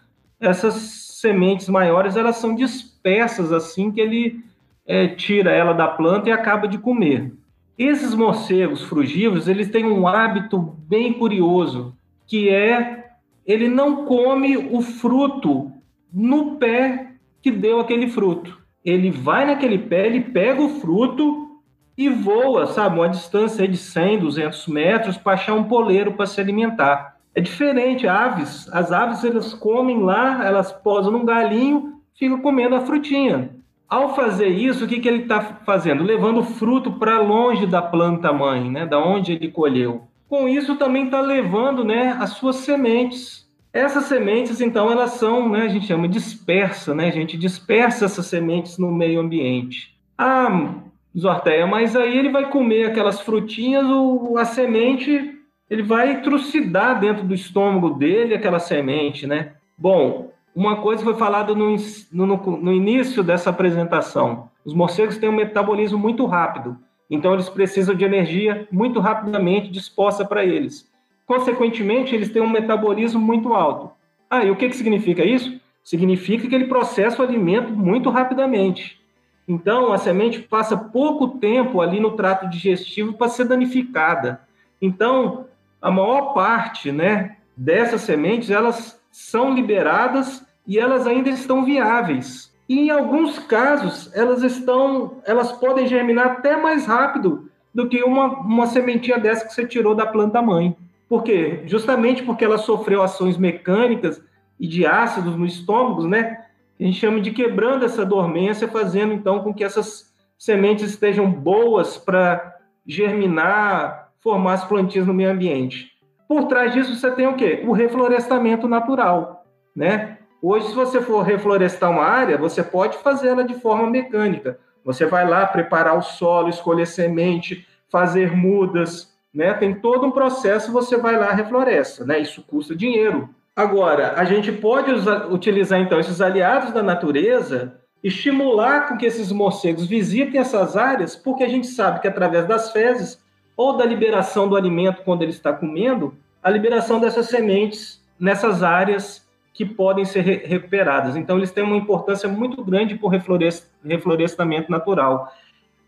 essas sementes maiores, elas são dispersas assim que ele é, tira ela da planta e acaba de comer. Esses morcegos frugívoros, eles têm um hábito bem curioso, que é ele não come o fruto no pé que deu aquele fruto. Ele vai naquele pé, ele pega o fruto e voa, sabe, uma distância de 100, 200 metros para achar um poleiro para se alimentar. É diferente, aves, as aves elas comem lá, elas posam num galinho, ficam comendo a frutinha. Ao fazer isso, o que, que ele está fazendo? Levando o fruto para longe da planta mãe, né, da onde ele colheu. Com isso também está levando, né, as suas sementes. Essas sementes, então, elas são, né, a gente chama dispersa, né, a gente dispersa essas sementes no meio ambiente. Ah, Zorteia, mas aí ele vai comer aquelas frutinhas, o, a semente, ele vai trucidar dentro do estômago dele aquela semente, né? Bom, uma coisa foi falada no, no, no, início dessa apresentação: os morcegos têm um metabolismo muito rápido, então eles precisam de energia muito rapidamente disposta para eles. Consequentemente, eles têm um metabolismo muito alto. Ah, e o que, que significa isso? Significa que ele processa o alimento muito rapidamente. Então, a semente passa pouco tempo ali no trato digestivo para ser danificada. Então, a maior parte né, dessas sementes, elas são liberadas e elas ainda estão viáveis. E em alguns casos, elas estão, elas podem germinar até mais rápido do que uma, uma sementinha dessa que você tirou da planta mãe. Por quê? Justamente porque ela sofreu ações mecânicas e de ácidos no estômago, né? A gente chama de quebrando essa dormência, fazendo então com que essas sementes estejam boas para germinar, formar as plantinhas no meio ambiente. Por trás disso, você tem o quê? O reflorestamento natural, né? Hoje, se você for reflorestar uma área, você pode fazê-la de forma mecânica. Você vai lá preparar o solo, escolher semente, fazer mudas, né? Tem todo um processo, você vai lá refloresta, né? Isso custa dinheiro. Agora, a gente pode usar, utilizar então esses aliados da natureza, estimular com que esses morcegos visitem essas áreas, porque a gente sabe que através das fezes ou da liberação do alimento quando ele está comendo, a liberação dessas sementes nessas áreas que podem ser re recuperadas. Então, eles têm uma importância muito grande para o reflorest reflorestamento natural.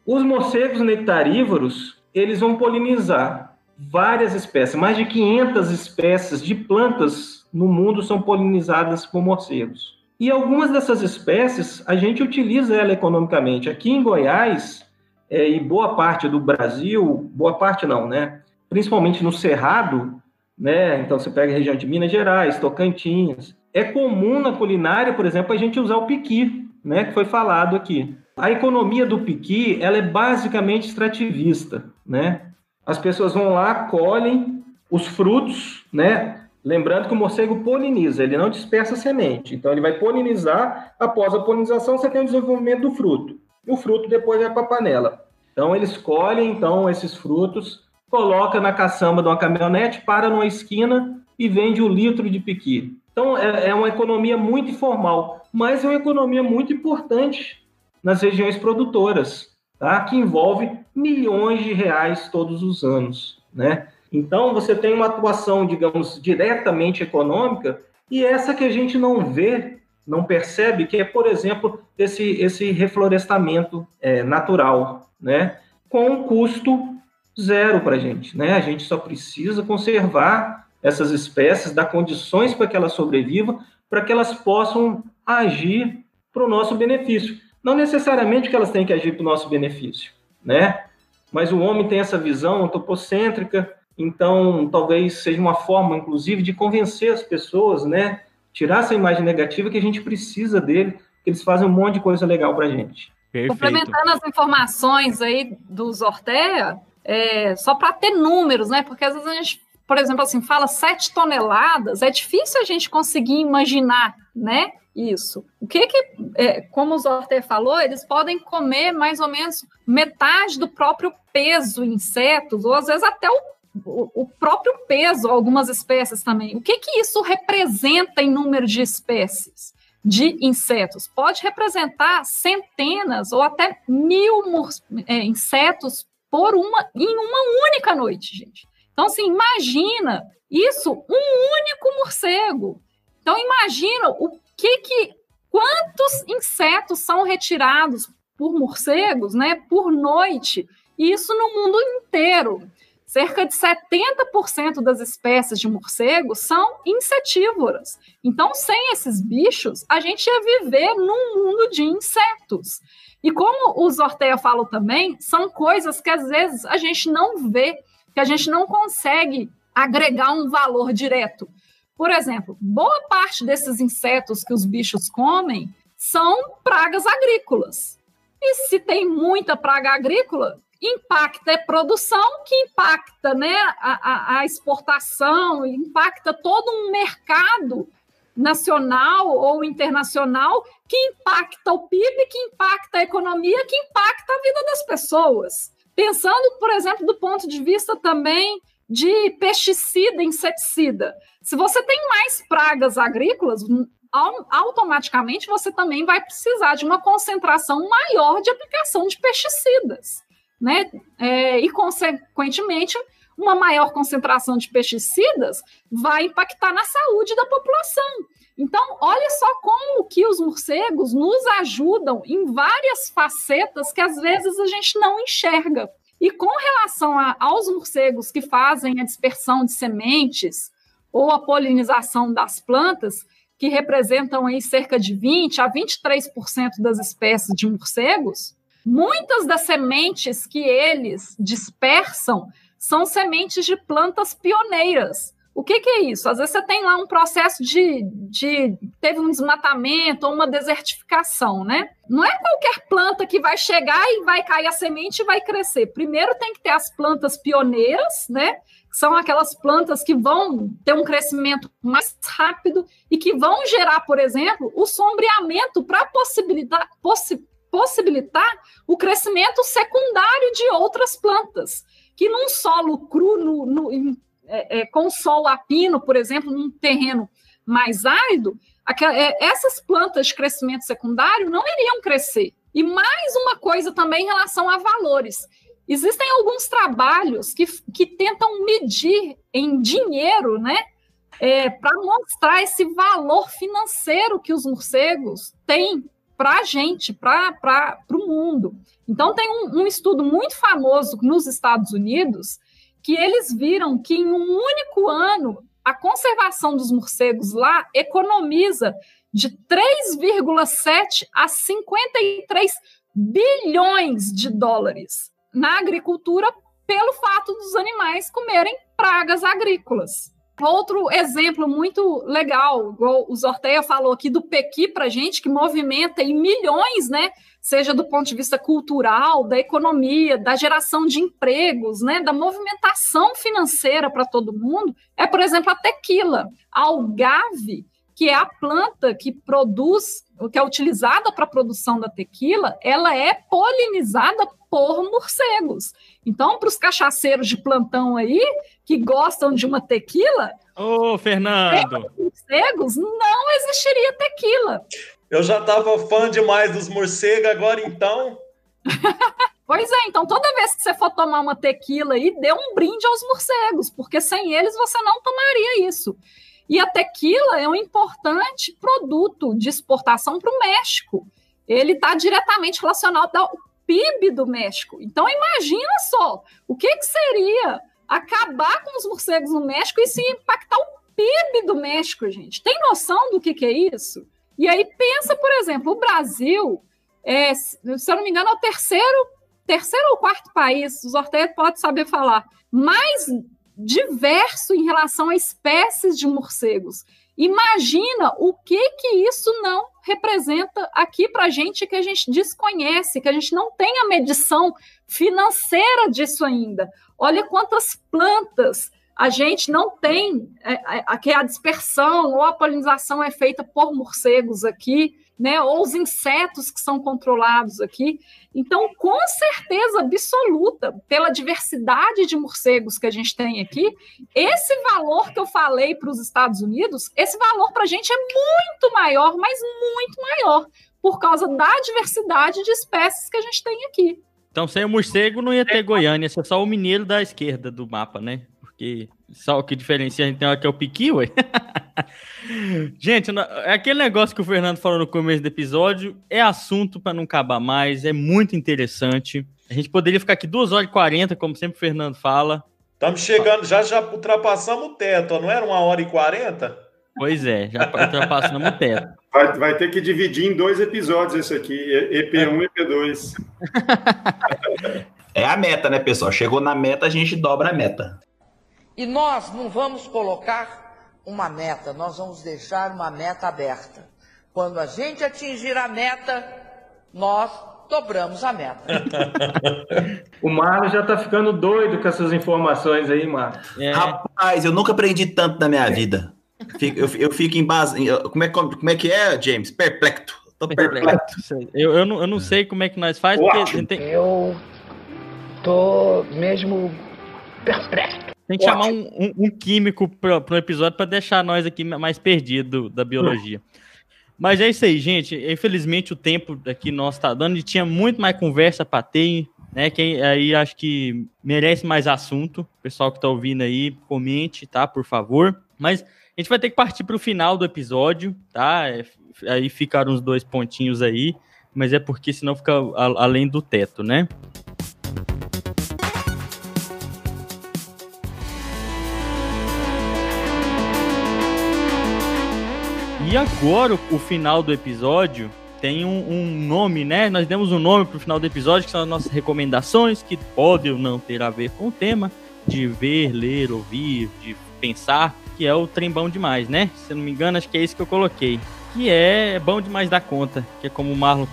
Os morcegos nectarívoros, eles vão polinizar várias espécies, mais de 500 espécies de plantas no mundo são polinizadas por morcegos. E algumas dessas espécies a gente utiliza ela economicamente. Aqui em Goiás, é, e boa parte do Brasil, boa parte não, né? Principalmente no Cerrado, né? Então você pega a região de Minas Gerais, Tocantins. É comum na culinária, por exemplo, a gente usar o piqui, né? Que foi falado aqui. A economia do piqui, ela é basicamente extrativista, né? As pessoas vão lá, colhem os frutos, né? Lembrando que o morcego poliniza, ele não dispersa semente. Então, ele vai polinizar. Após a polinização, você tem o desenvolvimento do fruto e o fruto depois vai para a panela. Então eles colhem então esses frutos, coloca na caçamba de uma caminhonete, para numa esquina e vende o um litro de piqui. Então é, é uma economia muito informal, mas é uma economia muito importante nas regiões produtoras, tá? Que envolve milhões de reais todos os anos, né? Então você tem uma atuação, digamos, diretamente econômica e essa que a gente não vê não percebe que é, por exemplo, esse, esse reflorestamento é, natural, né? Com um custo zero para a gente, né? A gente só precisa conservar essas espécies, dar condições para que elas sobrevivam, para que elas possam agir para o nosso benefício. Não necessariamente que elas têm que agir para o nosso benefício, né? Mas o homem tem essa visão antropocêntrica, então talvez seja uma forma, inclusive, de convencer as pessoas, né? Tirar essa imagem negativa que a gente precisa dele, que eles fazem um monte de coisa legal para a gente. Perfeito. Complementando as informações aí do Zortea, é, só para ter números, né? Porque às vezes a gente, por exemplo, assim, fala 7 toneladas, é difícil a gente conseguir imaginar, né? Isso. O que que, é, como o Zortea falou, eles podem comer mais ou menos metade do próprio peso insetos, ou às vezes até o o, próprio peso, algumas espécies também. O que, que isso representa em número de espécies? de insetos. Pode representar centenas ou até mil é, insetos por uma em uma única noite, gente. Então, assim, imagina isso, um único morcego. Então, imagina o que que quantos insetos são retirados por morcegos, né, por noite, isso no mundo inteiro. Cerca de 70% das espécies de morcegos são insetívoras. Então, sem esses bichos, a gente ia viver num mundo de insetos. E como o Zorteia falou também, são coisas que às vezes a gente não vê, que a gente não consegue agregar um valor direto. Por exemplo, boa parte desses insetos que os bichos comem são pragas agrícolas. E se tem muita praga agrícola, impacta a produção, que impacta né, a, a, a exportação, impacta todo um mercado nacional ou internacional, que impacta o PIB, que impacta a economia, que impacta a vida das pessoas. Pensando, por exemplo, do ponto de vista também de pesticida, inseticida. Se você tem mais pragas agrícolas, automaticamente você também vai precisar de uma concentração maior de aplicação de pesticidas, né? É, e, consequentemente, uma maior concentração de pesticidas vai impactar na saúde da população. Então, olha só como que os morcegos nos ajudam em várias facetas que às vezes a gente não enxerga. E com relação a, aos morcegos que fazem a dispersão de sementes ou a polinização das plantas, que representam aí cerca de 20 a 23% das espécies de morcegos, muitas das sementes que eles dispersam são sementes de plantas pioneiras. O que, que, é isso? Às vezes você tem lá um processo de, de. teve um desmatamento ou uma desertificação, né? Não é qualquer planta que vai chegar e vai cair a semente e vai crescer. Primeiro tem que ter as plantas pioneiras, né? são aquelas plantas que vão ter um crescimento mais rápido e que vão gerar, por exemplo, o sombreamento para possibilitar, possi possibilitar o crescimento secundário de outras plantas, que num solo cru, no, no, é, é, com solo apino, por exemplo, num terreno mais árido, é, essas plantas de crescimento secundário não iriam crescer. E mais uma coisa também em relação a valores. Existem alguns trabalhos que, que tentam medir em dinheiro, né? É, para mostrar esse valor financeiro que os morcegos têm para a gente, para o mundo. Então, tem um, um, estudo muito famoso nos Estados Unidos que eles viram que em um único ano a conservação dos morcegos lá economiza de 3,7 a 53 bilhões de dólares na agricultura pelo fato dos animais comerem pragas agrícolas. Outro exemplo muito legal, igual o Zorteia falou aqui do Pequi para gente, que movimenta em milhões, né? Seja do ponto de vista cultural, da economia, da geração de empregos, né? Da movimentação financeira para todo mundo, é, por exemplo, a tequila. A algave, que é a planta que produz, que é utilizada para a produção da tequila, ela é polinizada por morcegos. Então, para os cachaceiros de plantão aí, que gostam de uma tequila. Ô, Fernando! Morcegos, não existiria tequila. Eu já estava fã demais dos morcegos, agora então. *laughs* pois é, então toda vez que você for tomar uma tequila aí, dê um brinde aos morcegos, porque sem eles você não tomaria isso. E a tequila é um importante produto de exportação para o México. Ele está diretamente relacionado ao PIB do México. Então, imagina só o que, que seria acabar com os morcegos no México e se impactar o PIB do México, gente. Tem noção do que, que é isso? E aí, pensa, por exemplo, o Brasil, é, se eu não me engano, é o terceiro, terceiro ou quarto país, os Ortega pode saber falar, mais diverso em relação a espécies de morcegos. Imagina o que que isso não representa aqui para a gente que a gente desconhece, que a gente não tem a medição financeira disso ainda. Olha quantas plantas a gente não tem é, é, que a dispersão ou a polinização é feita por morcegos aqui, né, ou os insetos que são controlados aqui. Então, com certeza absoluta, pela diversidade de morcegos que a gente tem aqui, esse valor que eu falei para os Estados Unidos, esse valor para a gente é muito maior, mas muito maior, por causa da diversidade de espécies que a gente tem aqui. Então, sem o morcego, não ia ter Goiânia, ia ser só o mineiro da esquerda do mapa, né? Porque só o que diferencia a gente tem aqui é o piqui, ué. *laughs* gente, é aquele negócio que o Fernando falou no começo do episódio é assunto para não acabar mais, é muito interessante. A gente poderia ficar aqui 2 horas e 40, como sempre o Fernando fala. Estamos chegando, já, já ultrapassamos o teto, não era uma hora e 40? Pois é, já ultrapassamos o teto. Vai, vai, ter que dividir em dois episódios esse aqui, EP1 e EP2. É a meta, né, pessoal? Chegou na meta, a gente dobra a meta. E nós não vamos colocar uma meta, nós vamos deixar uma meta aberta. Quando a gente atingir a meta, nós dobramos a meta. *laughs* o Marlon já tá ficando doido com essas informações aí, Marlon. É. Rapaz, eu nunca aprendi tanto na minha vida. Eu, eu fico em base. Como é, como é que é, James? Perplexo. Tô perplexo. Eu, eu, não, eu não sei como é que nós faz, porque a gente tem... Eu tô mesmo perplexo. Tem que Ótimo. chamar um, um, um químico para o episódio para deixar nós aqui mais perdidos da biologia. Mas é isso aí, gente. Infelizmente o tempo aqui nosso está dando e tinha muito mais conversa para ter, né? Quem aí acho que merece mais assunto. O pessoal que está ouvindo aí, comente, tá? Por favor. Mas a gente vai ter que partir para o final do episódio, tá? É, aí ficaram os dois pontinhos aí, mas é porque senão fica além do teto, né? E agora, o final do episódio tem um, um, nome, né? Nós demos um nome para o final do episódio, que são as nossas recomendações, que podem ou não ter a ver com o tema, de ver, ler, ouvir, de pensar, que é o trem bom demais, né? Se eu não me engano, acho que é isso que eu coloquei. Que é bom demais da conta, que é como o Marlon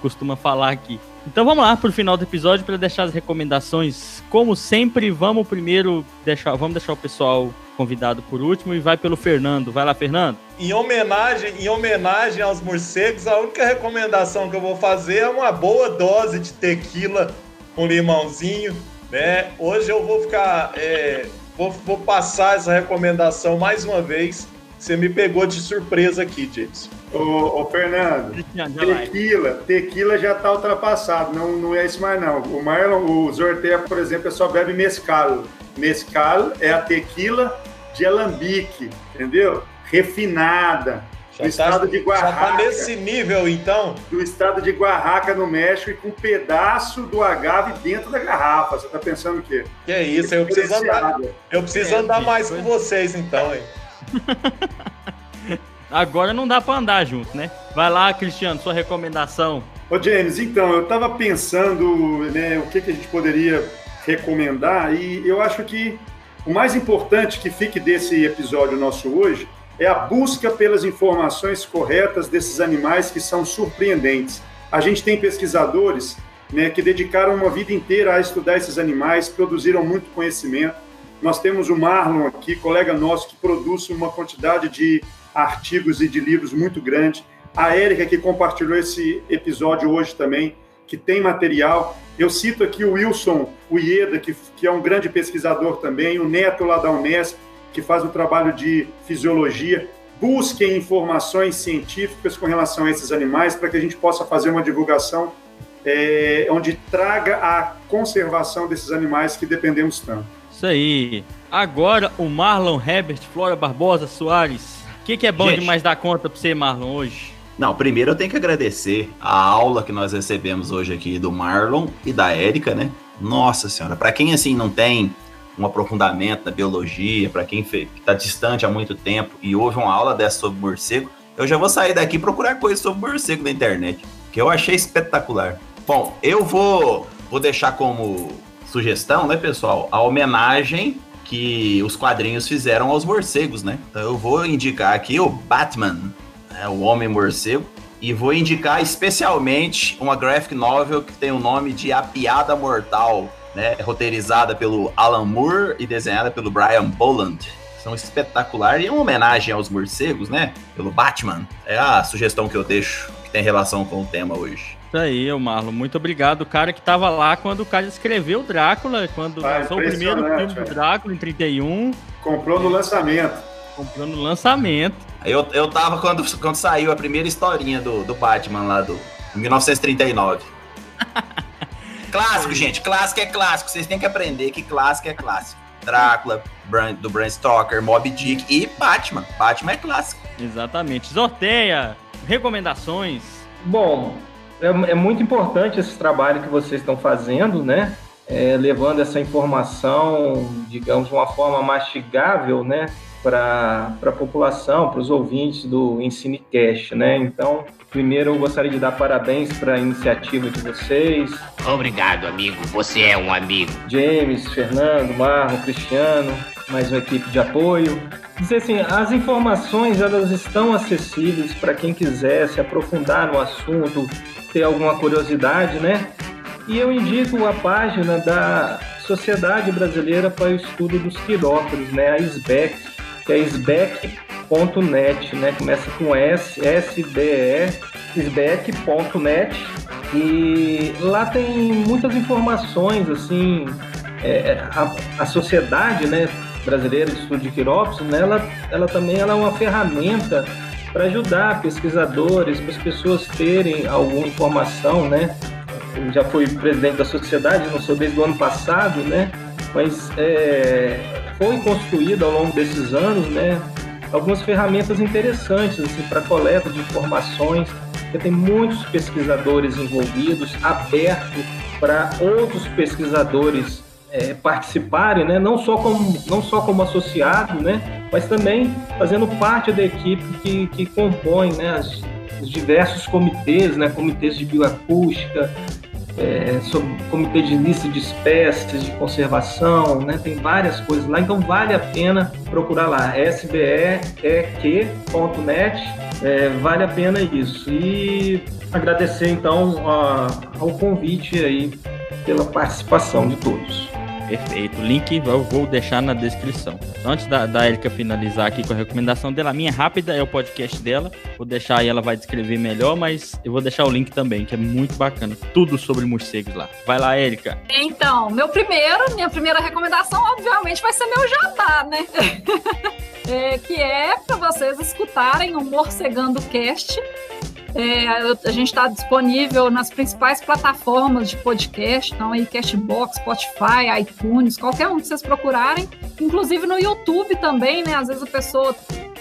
costuma falar aqui. Então vamos lá para o final do episódio para deixar as recomendações. Como sempre, vamos primeiro deixar, vamos deixar o pessoal convidado por último e vai pelo Fernando. Vai lá, Fernando. Em homenagem, em homenagem aos morcegos, a única recomendação que eu vou fazer é uma boa dose de tequila com limãozinho, né? Hoje eu vou ficar, é, vou, vou passar essa recomendação mais uma vez. Você me pegou de surpresa aqui, James. Ô, ô Fernando, tequila, tequila já está ultrapassado, não, não é isso mais não. O Marlon, o Zortea, por exemplo, só bebe mescal. Mescal é a tequila de alambique, entendeu? Refinada. Já do tá, estado de Oaxaca. Já tá nesse nível, então? Do estado de Oaxaca, no México, e com um pedaço do agave dentro da garrafa. Você tá pensando o quê? Que é isso, eu preciso andar, eu preciso é, andar mais com vocês, então, hein? *laughs* Agora não dá para andar junto, né? Vai lá, Cristiano, sua recomendação. Ô, James, então, eu tava pensando, né, o que, que a gente poderia recomendar e eu acho que o mais importante que fique desse episódio nosso hoje é a busca pelas informações corretas desses animais que são surpreendentes. A gente tem pesquisadores né, que dedicaram uma vida inteira a estudar esses animais, produziram muito conhecimento. Nós temos o Marlon aqui, colega nosso, que produz uma quantidade de artigos e de livros muito grande. A Érica, que compartilhou esse episódio hoje também, que tem material. Eu cito aqui o Wilson Uieda, que, que é um grande pesquisador também, o Neto lá da Unesp, que faz o trabalho de fisiologia. Busquem informações científicas com relação a esses animais para que a gente possa fazer uma divulgação é, onde traga a conservação desses animais que dependemos tanto. Isso aí. Agora o Marlon Herbert Flora Barbosa Soares. O que, que, é bom gente, demais dar conta para você, Marlon, hoje? Não, primeiro eu tenho que agradecer a aula que nós recebemos hoje aqui do Marlon e da Érica, né? Nossa senhora, para quem assim não tem um aprofundamento na biologia, para quem está distante há muito tempo e ouve uma aula dessa sobre morcego, eu já vou sair daqui procurar coisas sobre morcego na internet, que eu achei espetacular. Bom, eu vou, vou deixar como sugestão, né, pessoal, a homenagem que os quadrinhos fizeram aos morcegos, né? Então eu vou indicar aqui o Batman, é o Homem Morcego. E vou indicar especialmente uma graphic novel que tem o nome de A Piada Mortal, né? Roteirizada pelo Alan Moore e desenhada pelo Brian Boland. São espetacular e é uma homenagem aos morcegos, né? Pelo Batman. É a sugestão que eu deixo, que tem relação com o tema hoje. Isso aí, ô Marlon. Muito obrigado. O cara que tava lá quando o cara escreveu Drácula, quando Ah, lançou o primeiro filme do. Drácula em 31. Comprou no lançamento. Comprou no lançamento. Eu, eu tava quando, quando saiu a primeira historinha do, do Batman lá do em 1939. *laughs* clássico, gente. Clássico é clássico. Vocês têm que aprender que clássico é clássico. Drácula, Bram- do Bram Stoker, Moby Dick e Batman. Batman é clássico. Exatamente. Sorteia, recomendações. Bom, é, é muito importante esse trabalho que vocês estão fazendo, né? É, levando essa informação, digamos, de uma forma mastigável, né? Para a população, para os ouvintes do EnsineCast, né? Então, primeiro eu gostaria de dar parabéns para a iniciativa de vocês, Obrigado, amigo. Você é um amigo. James, Fernando, Marlon, Cristiano, mais uma equipe de apoio. Dizer assim, as informações elas estão acessíveis para quem quiser se aprofundar no assunto, ter alguma curiosidade, né? E eu indico a página da Sociedade Brasileira para o Estudo dos Quirópolis, né? A SBEC, que é sbec.net, né? Começa com S, S-B-E, sbec.net. E lá tem muitas informações, assim, é, a, a sociedade né, brasileira de estudo de quirópsis, né, ela, ela também ela é uma ferramenta para ajudar pesquisadores, para as pessoas terem alguma informação, né? Eu já fui presidente da sociedade, não sou desde o ano passado, né? Mas é, foi construído ao longo desses anos, né? Algumas ferramentas interessantes assim, para coleta de informações, porque tem muitos pesquisadores envolvidos, aberto para outros pesquisadores é, participarem, né? não, só como, não só como associado, né? mas também fazendo parte da equipe que, que compõe né? As, os diversos comitês, né? comitês de bioacústica, é, sobre comitê de lista de espécies, de conservação, né? tem várias coisas lá, então vale a pena procurar lá, sbeq.net, é, vale a pena isso. E agradecer então a, ao convite aí pela participação de todos. Perfeito. O link eu vou deixar na descrição. Antes da, da Erika finalizar aqui com a recomendação dela, a minha rápida é o podcast dela. Vou deixar aí, ela vai descrever melhor, mas eu vou deixar o link também, que é muito bacana. Tudo sobre morcegos lá. Vai lá, Erika. Então, meu primeiro, minha primeira recomendação, obviamente, vai ser meu jabá, né? *laughs* É, que é para vocês escutarem o Morcegando Cast. É, a gente está disponível nas principais plataformas de podcast, então aí Cashbox, Spotify, iTunes, qualquer um que vocês procurarem, inclusive no YouTube também, né? Às vezes a pessoa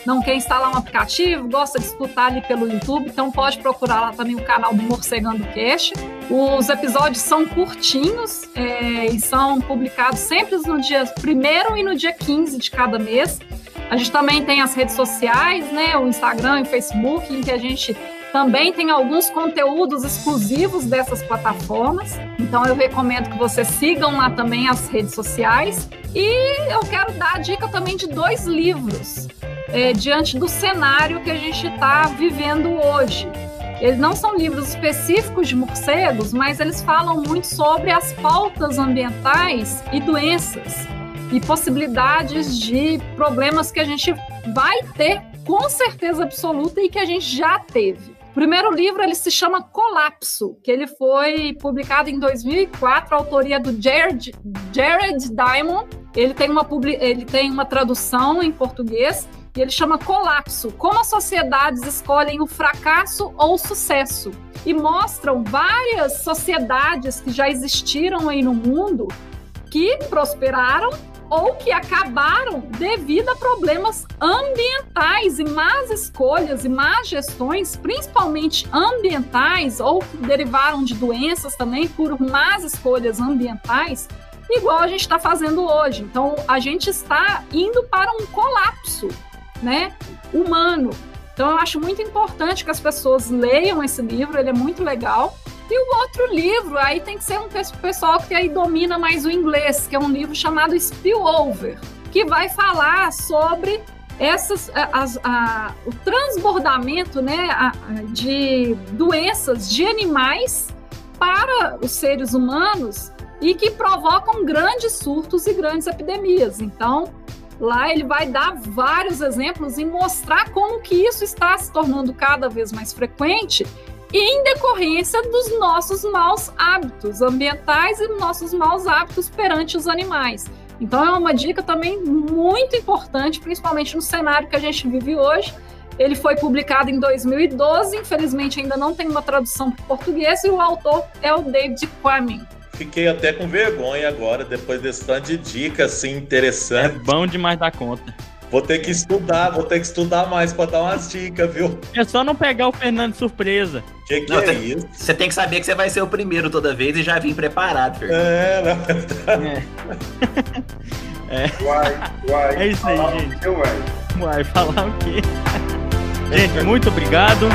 não quer instalar um aplicativo, gosta de escutar ali pelo YouTube, então pode procurar lá também o canal do Morcegando Cast. Os episódios são curtinhos é, e são publicados sempre no dia 1 e no dia 15 de cada mês. A gente também tem as redes sociais, né? O Instagram e o Facebook, em que a gente também tem alguns conteúdos exclusivos dessas plataformas. Então eu recomendo que vocês sigam lá também as redes sociais. E eu quero dar a dica também de dois livros é, diante do cenário que a gente está vivendo hoje. Eles não são livros específicos de morcegos, mas eles falam muito sobre as pautas ambientais e doenças e possibilidades de problemas que a gente vai ter com certeza absoluta e que a gente já teve. O primeiro livro ele se chama Colapso, que ele foi publicado em 2004, a autoria do Jared, Jared Diamond. Ele tem, uma, ele tem uma tradução em português e ele chama Colapso: Como as sociedades escolhem o fracasso ou o sucesso. E mostram várias sociedades que já existiram aí no mundo que prosperaram ou que acabaram devido a problemas ambientais e más escolhas e más gestões, principalmente ambientais, ou que derivaram de doenças também por más escolhas ambientais, igual a gente está fazendo hoje. Então, a gente está indo para um colapso, né, humano. Então, eu acho muito importante que as pessoas leiam esse livro, ele é muito legal. E o outro livro, aí tem que ser um pe- pessoal que aí domina mais o inglês, que é um livro chamado Spillover, que vai falar sobre essas, as- a- o transbordamento né, de doenças de animais para os seres humanos e que provocam grandes surtos e grandes epidemias. Então, lá ele vai dar vários exemplos e mostrar como que isso está se tornando cada vez mais frequente em decorrência dos nossos maus hábitos ambientais e nossos maus hábitos perante os animais. Então é uma dica também muito importante, principalmente no cenário que a gente vive hoje. Ele foi publicado em 2012, infelizmente ainda não tem uma tradução para português, e o autor é o David Quammen. Fiquei até com vergonha agora, depois desse tanto de dicas assim, interessante. É bom demais da conta. Vou ter que estudar, vou ter que estudar mais para dar umas dicas, viu? É só não pegar o Fernando de surpresa. Que que Não, é você- isso? Você tem que saber que você vai ser o primeiro toda vez e já vir preparado, Fernando. É, não. *laughs* É. Uai, uai. É isso aí, gente. uai? Vai falar o quê? Gente, muito obrigado.